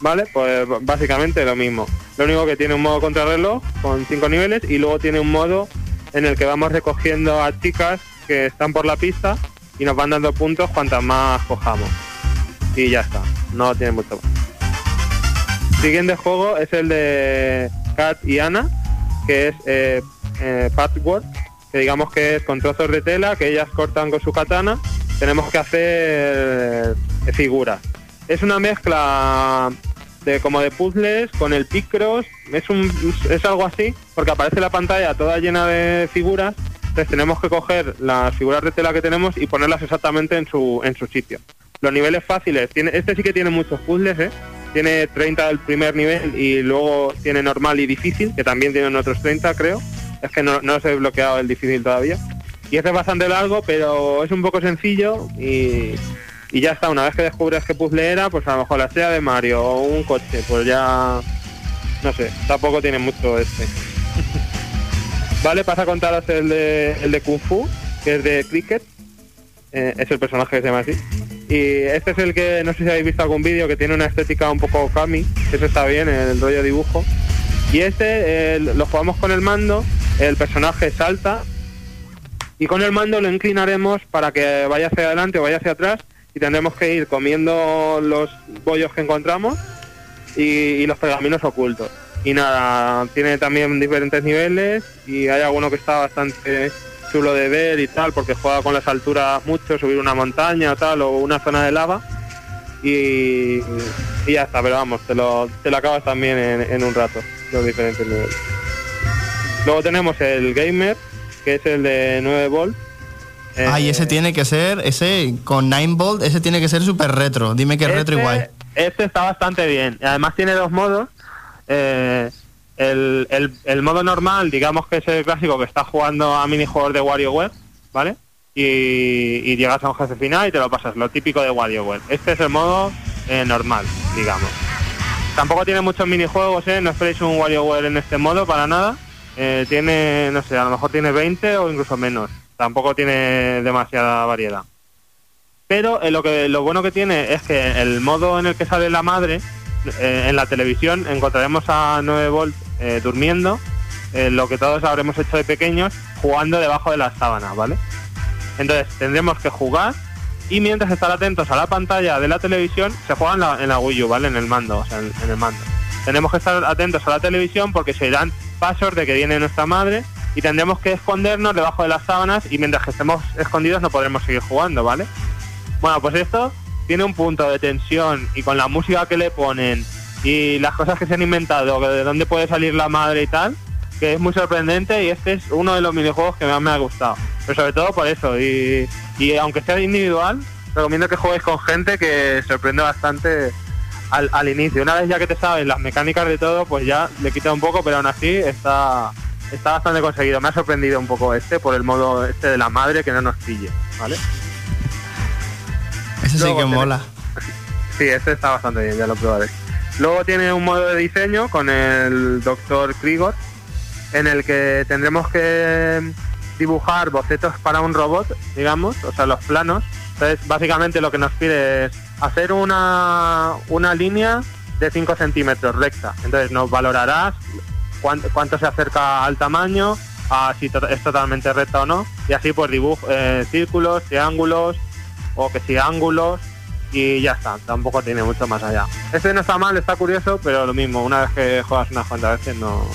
Vale, pues básicamente lo mismo. Lo único que tiene un modo contrarreloj con cinco niveles y luego tiene un modo en el que vamos recogiendo a chicas que están por la pista y nos van dando puntos cuantas más cojamos y ya está. No tiene mucho más. Siguiente juego es el de Kat y Ana, que es eh, eh, que digamos que es con trozos de tela que ellas cortan con su katana. Tenemos que hacer eh, figuras. Es una mezcla de como de puzzles con el Picross. Es un es algo así, porque aparece la pantalla toda llena de figuras Entonces tenemos que coger las figuras de tela que tenemos y ponerlas exactamente en su, en su sitio. Los niveles fáciles, tiene, este sí que tiene muchos puzzles, ¿eh? Tiene 30 del primer nivel y luego tiene normal y difícil, que también tienen otros 30 creo. Es que no, no se ha desbloqueado el difícil todavía. Y este es bastante largo, pero es un poco sencillo y, y ya está. Una vez que descubres qué puzzle era, pues a lo mejor la sea de Mario o un coche, pues ya... No sé, tampoco tiene mucho este. Vale, pasa a contaros el de, el de Kung Fu, que es de Cricket. Eh, es el personaje que se llama así. Y este es el que, no sé si habéis visto algún vídeo, que tiene una estética un poco kami, que eso está bien, el rollo dibujo. Y este lo jugamos con el mando, el personaje salta y con el mando lo inclinaremos para que vaya hacia adelante o vaya hacia atrás y tendremos que ir comiendo los bollos que encontramos y, los pergaminos ocultos. Y nada, tiene también diferentes niveles y hay alguno que está bastante chulo de ver y tal, porque juega con las alturas mucho, subir una montaña tal, o una zona de lava. Y, y ya está, pero vamos, te lo, te lo acabas también en un rato, los diferentes niveles. Luego tenemos el Gamer, que es el de 9 volt. Ay, Eh, ese tiene que ser, ese con 9 volt, ese tiene que ser súper retro. Dime que es retro Este- igual. Este está bastante bien. Y Además tiene dos modos. Eh, el, el- el modo normal, digamos que es el clásico que está jugando a minijuegos de WarioWare, ¿vale? Y, y llegas a un jefe final y te lo pasas, lo típico de WarioWare. Este es el modo eh, normal, digamos. Tampoco tiene muchos minijuegos, ¿eh? No esperéis un WarioWare en este modo para nada. Eh, tiene, no sé, a lo mejor tiene 20 o incluso menos. Tampoco tiene demasiada variedad. Pero eh, lo que lo bueno que tiene es que el modo en el que sale la madre, eh, en la televisión encontraremos a 9 volt durmiendo, lo que todos habremos hecho de pequeños, jugando debajo de las sábanas, ¿vale? Entonces tendremos que jugar y mientras estar atentos a la pantalla de la televisión, se juega en la, Wii U, ¿vale? En el mando, o sea, en, el mando. Tenemos que estar atentos a la televisión porque se irán pasos de que viene nuestra madre y tendremos que escondernos debajo de las sábanas y mientras que estemos escondidos no podremos seguir jugando, ¿vale? Bueno, pues esto tiene un punto de tensión y con la música que le ponen y las cosas que se han inventado, de dónde puede salir la madre y tal, que es muy sorprendente y este es uno de los minijuegos que más me ha gustado. Pero sobre todo por eso, y, y aunque sea individual, recomiendo que juegues con gente que sorprende bastante al, al inicio. Una vez ya que te sabes las mecánicas de todo, pues ya le quita un poco, pero aún así está, está bastante conseguido. Me ha sorprendido un poco este por el modo este de la madre que no nos pille, ¿vale? Ese sí que mola. Sí, este está bastante bien, ya lo probaré. Luego tiene un modo de diseño con el Dr. Krigor, en el que tendremos que dibujar bocetos para un robot, digamos, o sea, los planos. Entonces, básicamente lo que nos pide es hacer una, una línea de 5 centímetros recta. Entonces nos valorarás cuánto, se acerca al tamaño, a si es totalmente recta o no, y así pues dibujo eh, círculos, triángulos, o que si ángulos, y ya está, tampoco tiene mucho más allá. Este no está mal, está curioso, pero lo mismo, una vez que juegas unas cuantas veces no,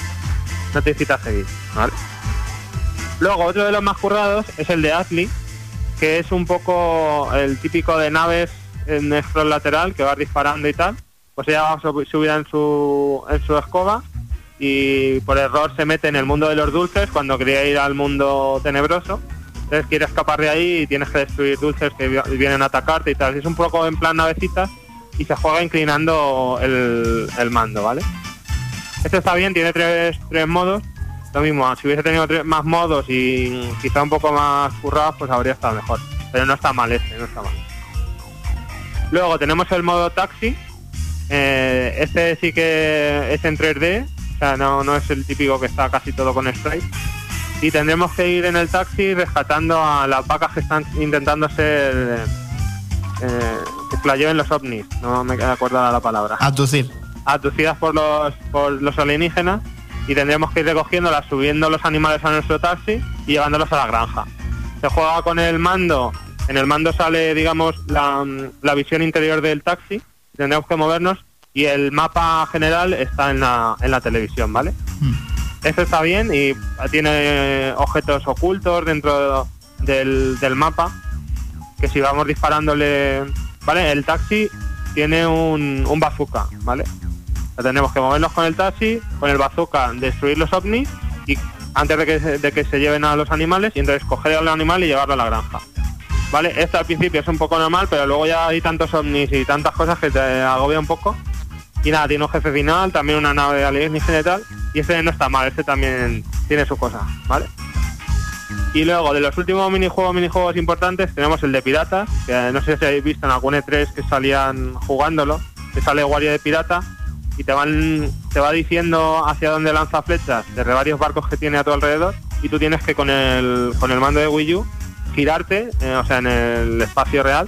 no te seguir, ¿vale? Luego, otro de los más currados es el de Atli, que es un poco el típico de naves en scroll lateral que vas disparando y tal. Pues ella va sub- subida en su, en su escoba y por error se mete en el mundo de los dulces cuando quería ir al mundo tenebroso. Entonces quiere escapar de ahí y tienes que destruir dulces que vi- vienen a atacarte y tal. Es un poco en plan navecitas y se juega inclinando el mando, ¿vale? Este está bien, tiene tres, tres modos. Lo mismo, si hubiese tenido tres- más modos y quizá un poco más currados, pues habría estado mejor. Pero no está mal este, no está mal. Luego tenemos el modo taxi. Eh, este sí que es en 3D, o sea, no, no es el típico que está casi todo con sprite. Y tendremos que ir en el taxi rescatando a las vacas que están intentando ser... eh, que la los ovnis, no me queda acordada la palabra Atucir. Abducidas por los, por los alienígenas y tendremos que ir recogiéndolas, subiendo los animales a nuestro taxi y llevándolos a la granja. Se juega con el mando, en el mando sale, digamos, la, la visión interior del taxi, tendremos que movernos y el mapa general está en la, en la televisión, ¿vale? Este está bien y tiene objetos ocultos dentro del, del mapa que si vamos disparándole, ¿vale? El taxi tiene un, un bazooka, ¿vale? Tenemos que movernos con el taxi, con el bazooka, destruir los ovnis y antes de que, de que se lleven a los animales y entonces coger al animal y llevarlo a la granja. ¿Vale? Esto al principio es un poco normal, pero luego ya hay tantos ovnis y tantas cosas que te agobia un poco. Y nada, tiene un jefe final, también una nave alienígena y tal. Y este no está mal, este también tiene su cosa, ¿vale? Y luego de los últimos minijuegos, minijuegos importantes, tenemos el de piratas, que no sé si habéis visto en algún E3 que salían jugándolo, que sale guardia de pirata y te van te va diciendo hacia dónde lanza flechas de varios barcos que tiene a tu alrededor y tú tienes que con el con el mando de Wii U girarte, eh, o sea, en el espacio real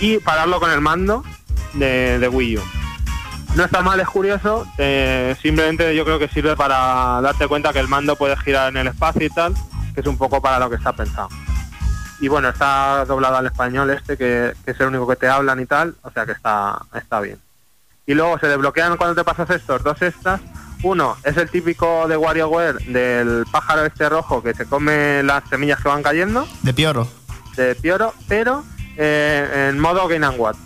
y pararlo con el mando de, de Wii U. No está mal, es curioso, eh, simplemente yo creo que sirve para darte cuenta que el mando puede girar en el espacio y tal, que es un poco para lo que está pensado. Y bueno, está doblado al español este, que, que es el único que te hablan y tal, o sea que está, está bien. Y luego se desbloquean cuando te pasas estos dos extras. Uno es el típico de WarioWare del pájaro este rojo que se come las semillas que van cayendo De pioro. de Pioro, pero eh, en modo Game and Watch.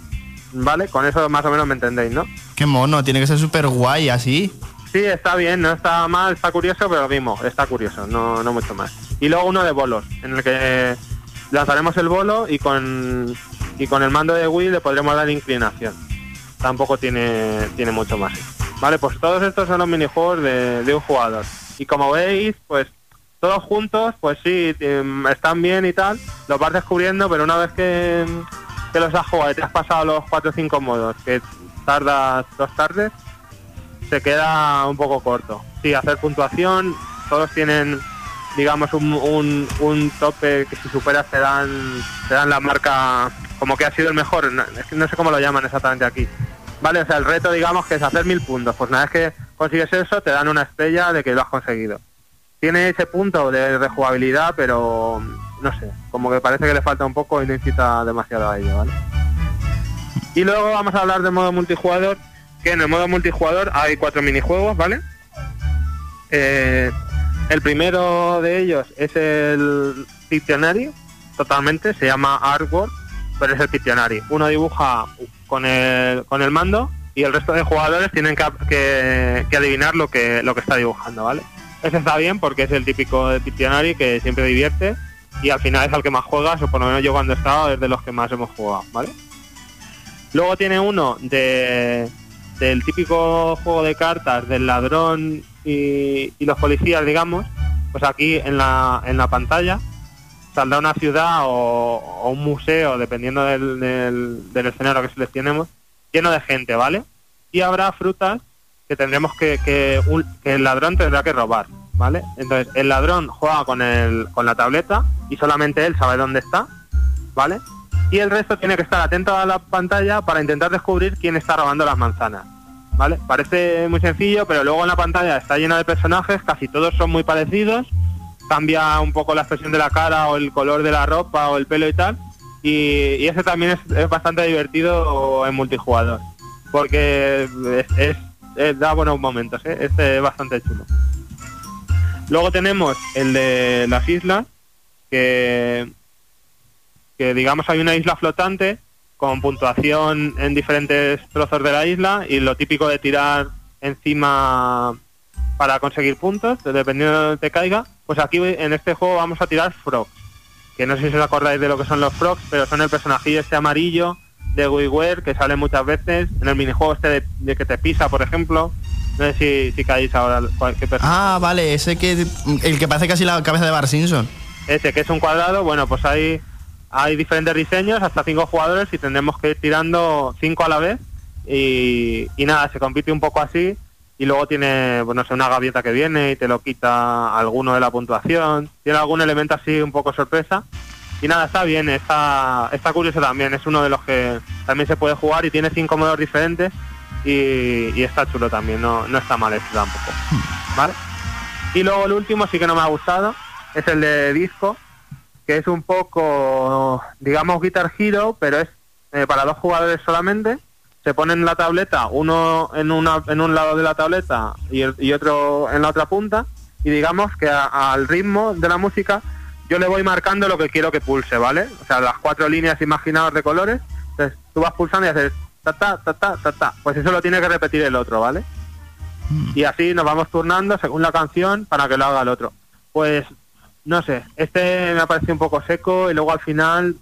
¿Vale? Con eso más o menos me entendéis, ¿no? Qué mono, tiene que ser súper guay así. Sí, está bien, no está mal, está curioso, pero lo mismo, está curioso, no, no mucho más. Y luego uno de bolos, en el que lanzaremos el bolo y con, y con el mando de Wii le podremos dar inclinación. Tampoco tiene, tiene mucho más. Vale, pues todos estos son los minijuegos de, de un jugador. Y como veis, pues todos juntos, pues sí, em, están bien y tal, los vas descubriendo, pero una vez que, que los has jugado y te has pasado los 4 o 5 modos, que tardas dos tardes, se queda un poco corto. Sí, hacer puntuación, todos tienen, digamos, un, un, tope que si superas te dan, te dan la marca como que ha sido el mejor, es que no sé cómo lo llaman exactamente aquí. Vale, o sea, el reto, digamos, que es hacer mil puntos. Pues una vez que consigues eso, te dan una estrella de que lo has conseguido. Tiene ese punto de rejugabilidad, pero no sé, como que parece que le falta un poco y no incita demasiado a ello, ¿vale? Y luego vamos a hablar del modo multijugador, que en el modo multijugador hay cuatro minijuegos, ¿vale? Eh, el primero de ellos es el Pictionary, totalmente, se llama Artwork, pero es el Pictionary. Uno dibuja con el, con el mando y el resto de jugadores tienen que, que- adivinar lo que, lo que está dibujando, ¿vale? Ese está bien porque es el típico de Pictionary que siempre divierte y al final es al que más juegas, o por lo menos yo cuando he estado es de los que más hemos jugado, ¿vale? Luego tiene uno de del típico juego de cartas del ladrón y, y los policías, digamos, pues aquí en la, en la pantalla saldrá una ciudad o, un museo, dependiendo del, del, escenario que seleccionemos, lleno de gente, ¿vale? Y habrá frutas que tendremos que, que, un- el ladrón tendrá que robar, ¿vale? Entonces, el ladrón juega con, el, con la tableta y solamente él sabe dónde está, ¿vale? Y el resto tiene que estar atento a la pantalla para intentar descubrir quién está robando las manzanas, ¿vale? Parece muy sencillo, pero luego en la pantalla está llena de personajes, casi todos son muy parecidos, cambia un poco la expresión de la cara o el color de la ropa o el pelo y tal, y, ese también es, bastante divertido en multijugador, porque es, es- es- da buenos momentos, ¿eh? este es bastante chulo. Luego tenemos el de las islas, que, que digamos hay una isla flotante con puntuación en diferentes trozos de la isla y lo típico de tirar encima para conseguir puntos, dependiendo de donde te caiga, pues aquí en este juego vamos a tirar frogs, que no sé si os acordáis de lo que son los frogs, pero son el personajillo este amarillo de WiiWare que sale muchas veces en el minijuego este de, de que te pisa, por ejemplo. No sé si, si caéis ahora qué personaje. Ah, vale, ese que el que parece casi la cabeza de Bar Simpson. Ese que es un cuadrado, bueno, pues hay, hay diferentes diseños, hasta cinco jugadores y tendremos que ir tirando cinco a la vez. Y, y nada, se compite un poco así. Y luego tiene, pues sé, una gaviota que viene y te lo quita alguno de la puntuación. Tiene algún elemento así un poco sorpresa. Y nada, está bien, está, está curioso también. Es uno de los que también se puede jugar y tiene cinco modos diferentes. Y, y está chulo también, no, no está mal este tampoco. ¿Vale? Y luego el último sí que no me ha gustado, es el de disco, que es un poco, digamos, Guitar Hero, pero es eh, para dos jugadores solamente. Se pone en la tableta, uno en, una, en un lado de la tableta y, el- y otro en la otra punta, y digamos que a- al ritmo de la música yo le voy marcando lo que quiero que pulse, ¿vale? O sea, las cuatro líneas imaginadas de colores, entonces tú vas pulsando y haces ta ta ta ta ta ta, pues eso lo tiene que repetir el otro, ¿vale? y así nos vamos turnando según la canción para que lo haga el otro. pues no sé, este me ha parecido un poco seco y luego al final,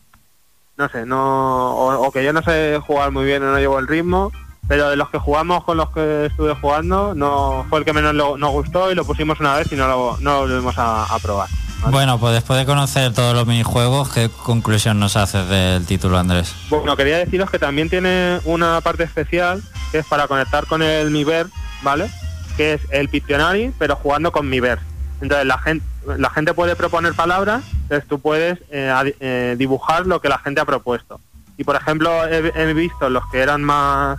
no sé, no o, o que yo no sé jugar muy bien o no llevo el ritmo, pero de los que jugamos con los que estuve jugando, no fue el que menos lo- nos gustó y lo pusimos una vez y no lo, no lo volvimos a, a probar. ¿vale? Bueno, pues después de conocer todos los minijuegos, ¿qué conclusión nos haces del título, Andrés? Bueno, quería deciros que también tiene una parte especial que es para conectar con el Miiverse, ¿vale? Que es el Pictionary, pero jugando con Miiverse. Entonces la gente, la gente puede proponer palabras, entonces tú puedes eh, eh, dibujar lo que la gente ha propuesto. Y por ejemplo he, visto los que eran más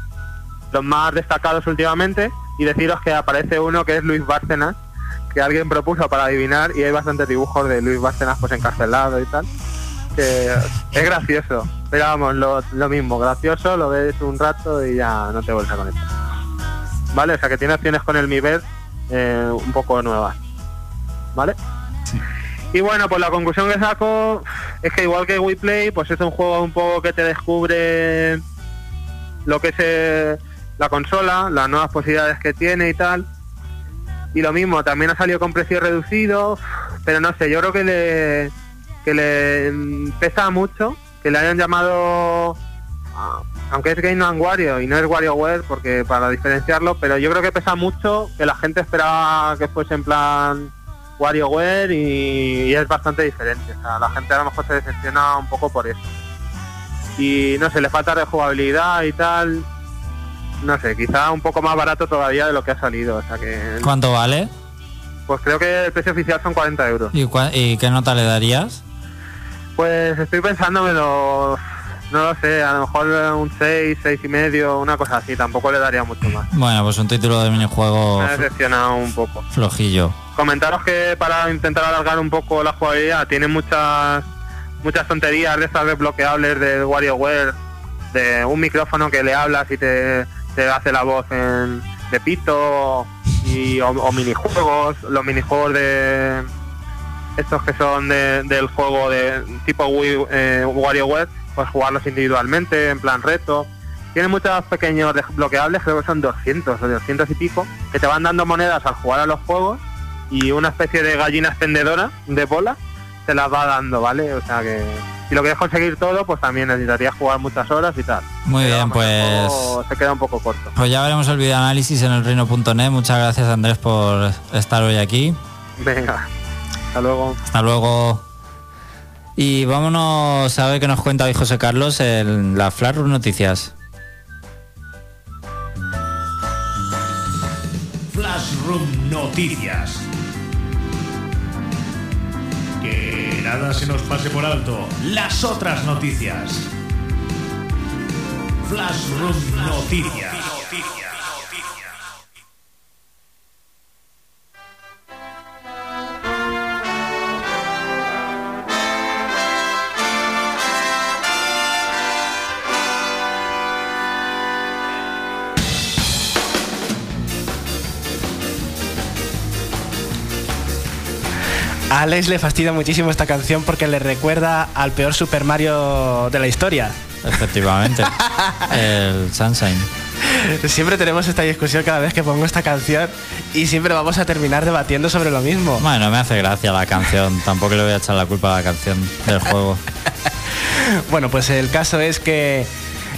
los más destacados últimamente y deciros que aparece uno que es Luis Bárcenas, que alguien propuso para adivinar y hay bastantes dibujos de Luis Bárcenas pues encarcelado y tal que es gracioso. Pero vamos, lo, mismo, gracioso, lo ves un rato y ya no te vuelves a conectar. ¿Vale? O sea que tiene opciones con el Miiverse eh, un poco nuevas. ¿Vale? Y bueno, pues la conclusión que saco es que igual que WePlay, pues es un juego un poco que te descubre lo que es eh, la consola, las nuevas posibilidades que tiene y tal. Y lo mismo, también ha salido con precio reducido, pero no sé, yo creo que le, que le pesa mucho que le hayan llamado aunque es Game and Wario y no es WarioWare porque para diferenciarlo pero yo creo que pesa mucho que la gente esperaba que fuese en plan WarioWare y, y es bastante diferente o sea la gente a lo mejor se decepciona un poco por eso y no sé le falta rejugabilidad y tal no sé quizá un poco más barato todavía de lo que ha salido o sea que ¿Cuánto vale? pues creo que el precio oficial son 40 euros ¿Y, y qué nota le darías? Pues estoy pensándomelo, no lo sé, a lo mejor un 6, 6 y medio, una cosa así, tampoco le daría mucho más. Bueno, pues un título de minijuego Me ha decepcionado un poco. flojillo. Comentaros que para intentar alargar un poco la jugabilidad tiene muchas muchas tonterías de estas desbloqueables del WarioWare, de un micrófono que le hablas y te, te hace la voz en, de pito y, o, o minijuegos, los minijuegos de estos que son de- del juego de tipo Wii, eh, WarioWare, pues jugarlos individualmente, en plan reto. Tiene muchos pequeños desbloqueables, creo que son 200 o 200 y pico, que te van dando monedas al jugar a los juegos y una especie de gallina extendedora de bola te las va dando, ¿vale? O sea que si lo quieres conseguir todo, pues también necesitarías jugar muchas horas y tal. Muy Pero bien, pues se queda un poco corto. pues ya veremos el video análisis en el reino.net. Muchas gracias Andrés por estar hoy aquí. Venga, hasta luego. Hasta luego. Y vámonos a ver qué nos cuenta hoy José Carlos en la Flash Noticias. Flash Room Noticias. Que nada se nos pase por alto. Las otras noticias. Flash Room Noticias. A Alex le fastidia muchísimo esta canción porque le recuerda al peor Super Mario de la historia. Efectivamente. el Sunshine. Siempre tenemos esta discusión cada vez que pongo esta canción y siempre vamos a terminar debatiendo sobre lo mismo. Bueno, me hace gracia la canción. Tampoco le voy a echar la culpa a la canción del juego. Bueno, pues el caso es que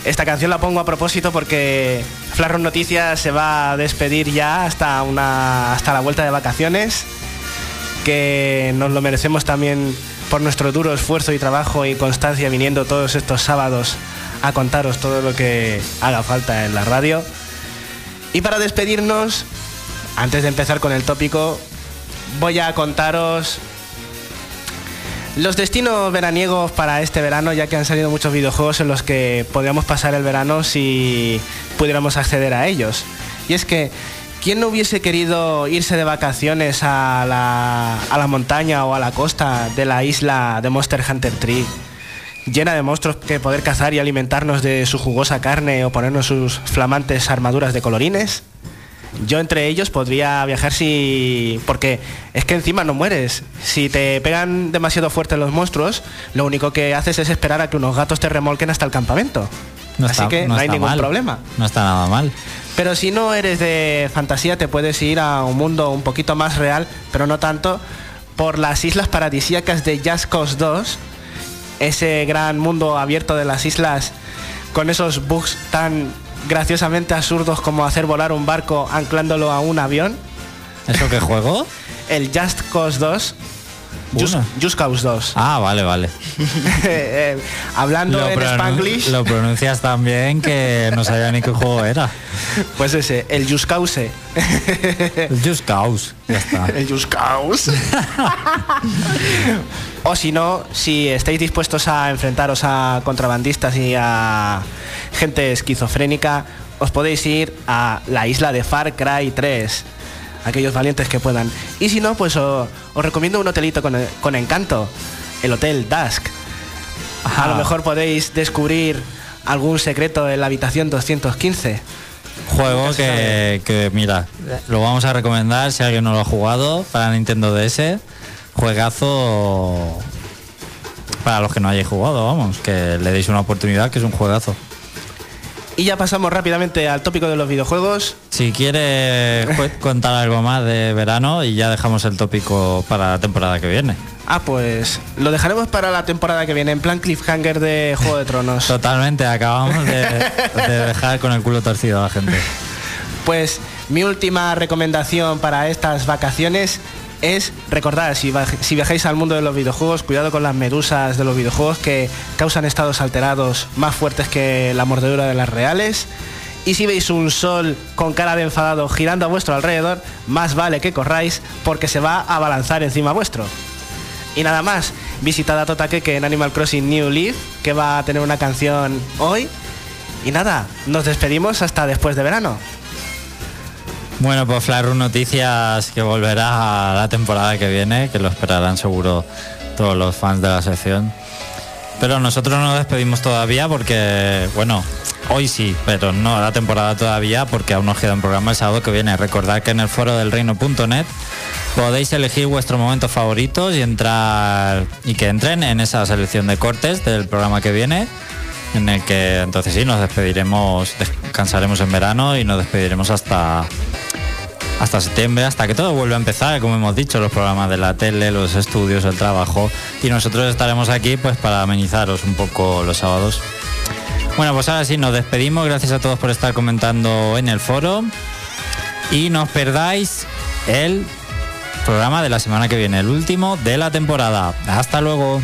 esta canción la pongo a propósito porque Flarron Noticias se va a despedir ya hasta, una, hasta la vuelta de vacaciones, que nos lo merecemos también por nuestro duro esfuerzo y trabajo y constancia viniendo todos estos sábados a contaros todo lo que haga falta en la radio. Y para despedirnos, antes de empezar con el tópico, voy a contaros los destinos veraniegos para este verano, ya que han salido muchos videojuegos en los que podríamos pasar el verano si pudiéramos acceder a ellos. Y es que, ¿quién no hubiese querido irse de vacaciones a la, a la montaña o a la costa de la isla de Monster Hunter Tree? Llena de monstruos que poder cazar y alimentarnos de su jugosa carne o ponernos sus flamantes armaduras de colorines. Yo entre ellos podría viajar si... Porque es que encima no mueres. Si te pegan demasiado fuerte los monstruos, lo único que haces es esperar a que unos gatos te remolquen hasta el campamento. No Así está- que no, hay ningún mal. problema. No está nada mal. Pero si no eres de fantasía, te puedes ir a un mundo un poquito más real, pero no tanto, por las islas paradisíacas de Just Cause 2, ese gran mundo abierto de las islas con esos bugs tan graciosamente absurdos como hacer volar un barco anclándolo a un avión. ¿Eso qué juego? El Just Cause 2. Just, Cause 2. Ah, vale, vale. Eh, hablando en pronun- Spanglish, lo pronuncias tan bien que no sabía ni qué juego era. pues ese, el Just Cause. El Just Cause, ya está. El Just Cause. o si no, si estáis dispuestos a enfrentaros a contrabandistas y a gente esquizofrénica, os podéis ir a la isla de Far Cry 3. Aquellos valientes que puedan. Y si no, pues os recomiendo un hotelito con, con encanto. El Hotel Dusk. A lo mejor podéis descubrir algún secreto en la habitación 215. Juego que, que, mira, lo vamos a recomendar si alguien no lo ha jugado para Nintendo DS. Juegazo para los que no hayáis jugado, vamos, que le deis una oportunidad, que es un juegazo. Y ya pasamos rápidamente al tópico de los videojuegos. Si quiere cu- contar algo más de verano y ya dejamos el tópico para la temporada que viene. Ah, pues lo dejaremos para la temporada que viene, en plan cliffhanger de Juego de Tronos. Totalmente, acabamos de, de dejar con el culo torcido a la gente. Pues mi última recomendación para estas vacaciones es recordar, si, viajáis al mundo de los videojuegos, cuidado con las medusas de los videojuegos que causan estados alterados más fuertes que la mordedura de las reales. Y si veis un sol con cara de enfadado girando a vuestro alrededor, más vale que corráis porque se va a abalanzar encima vuestro. Y nada más, visitad a Totakeke en Animal Crossing New Leaf, que va a tener una canción hoy. Y nada, nos despedimos hasta después de verano. Bueno, pues Flarun Noticias que volverá a la temporada que viene, que lo esperarán seguro todos los fans de la sección. Pero nosotros no nos despedimos todavía porque, bueno, hoy sí, pero no la temporada todavía porque aún nos queda un programa el sábado que viene. Recordad que en el foro del reino.net podéis elegir vuestros momentos favoritos y entrar y que entren en esa selección de cortes del programa que viene en el que entonces sí nos despediremos, descansaremos en verano y nos despediremos hasta hasta septiembre, hasta que todo vuelva a empezar, como hemos dicho, los programas de la tele, los estudios, el trabajo y nosotros estaremos aquí pues para amenizaros un poco los sábados. Bueno, pues ahora sí nos despedimos, gracias a todos por estar comentando en el foro y no os perdáis el programa de la semana que viene, el último de la temporada. Hasta luego.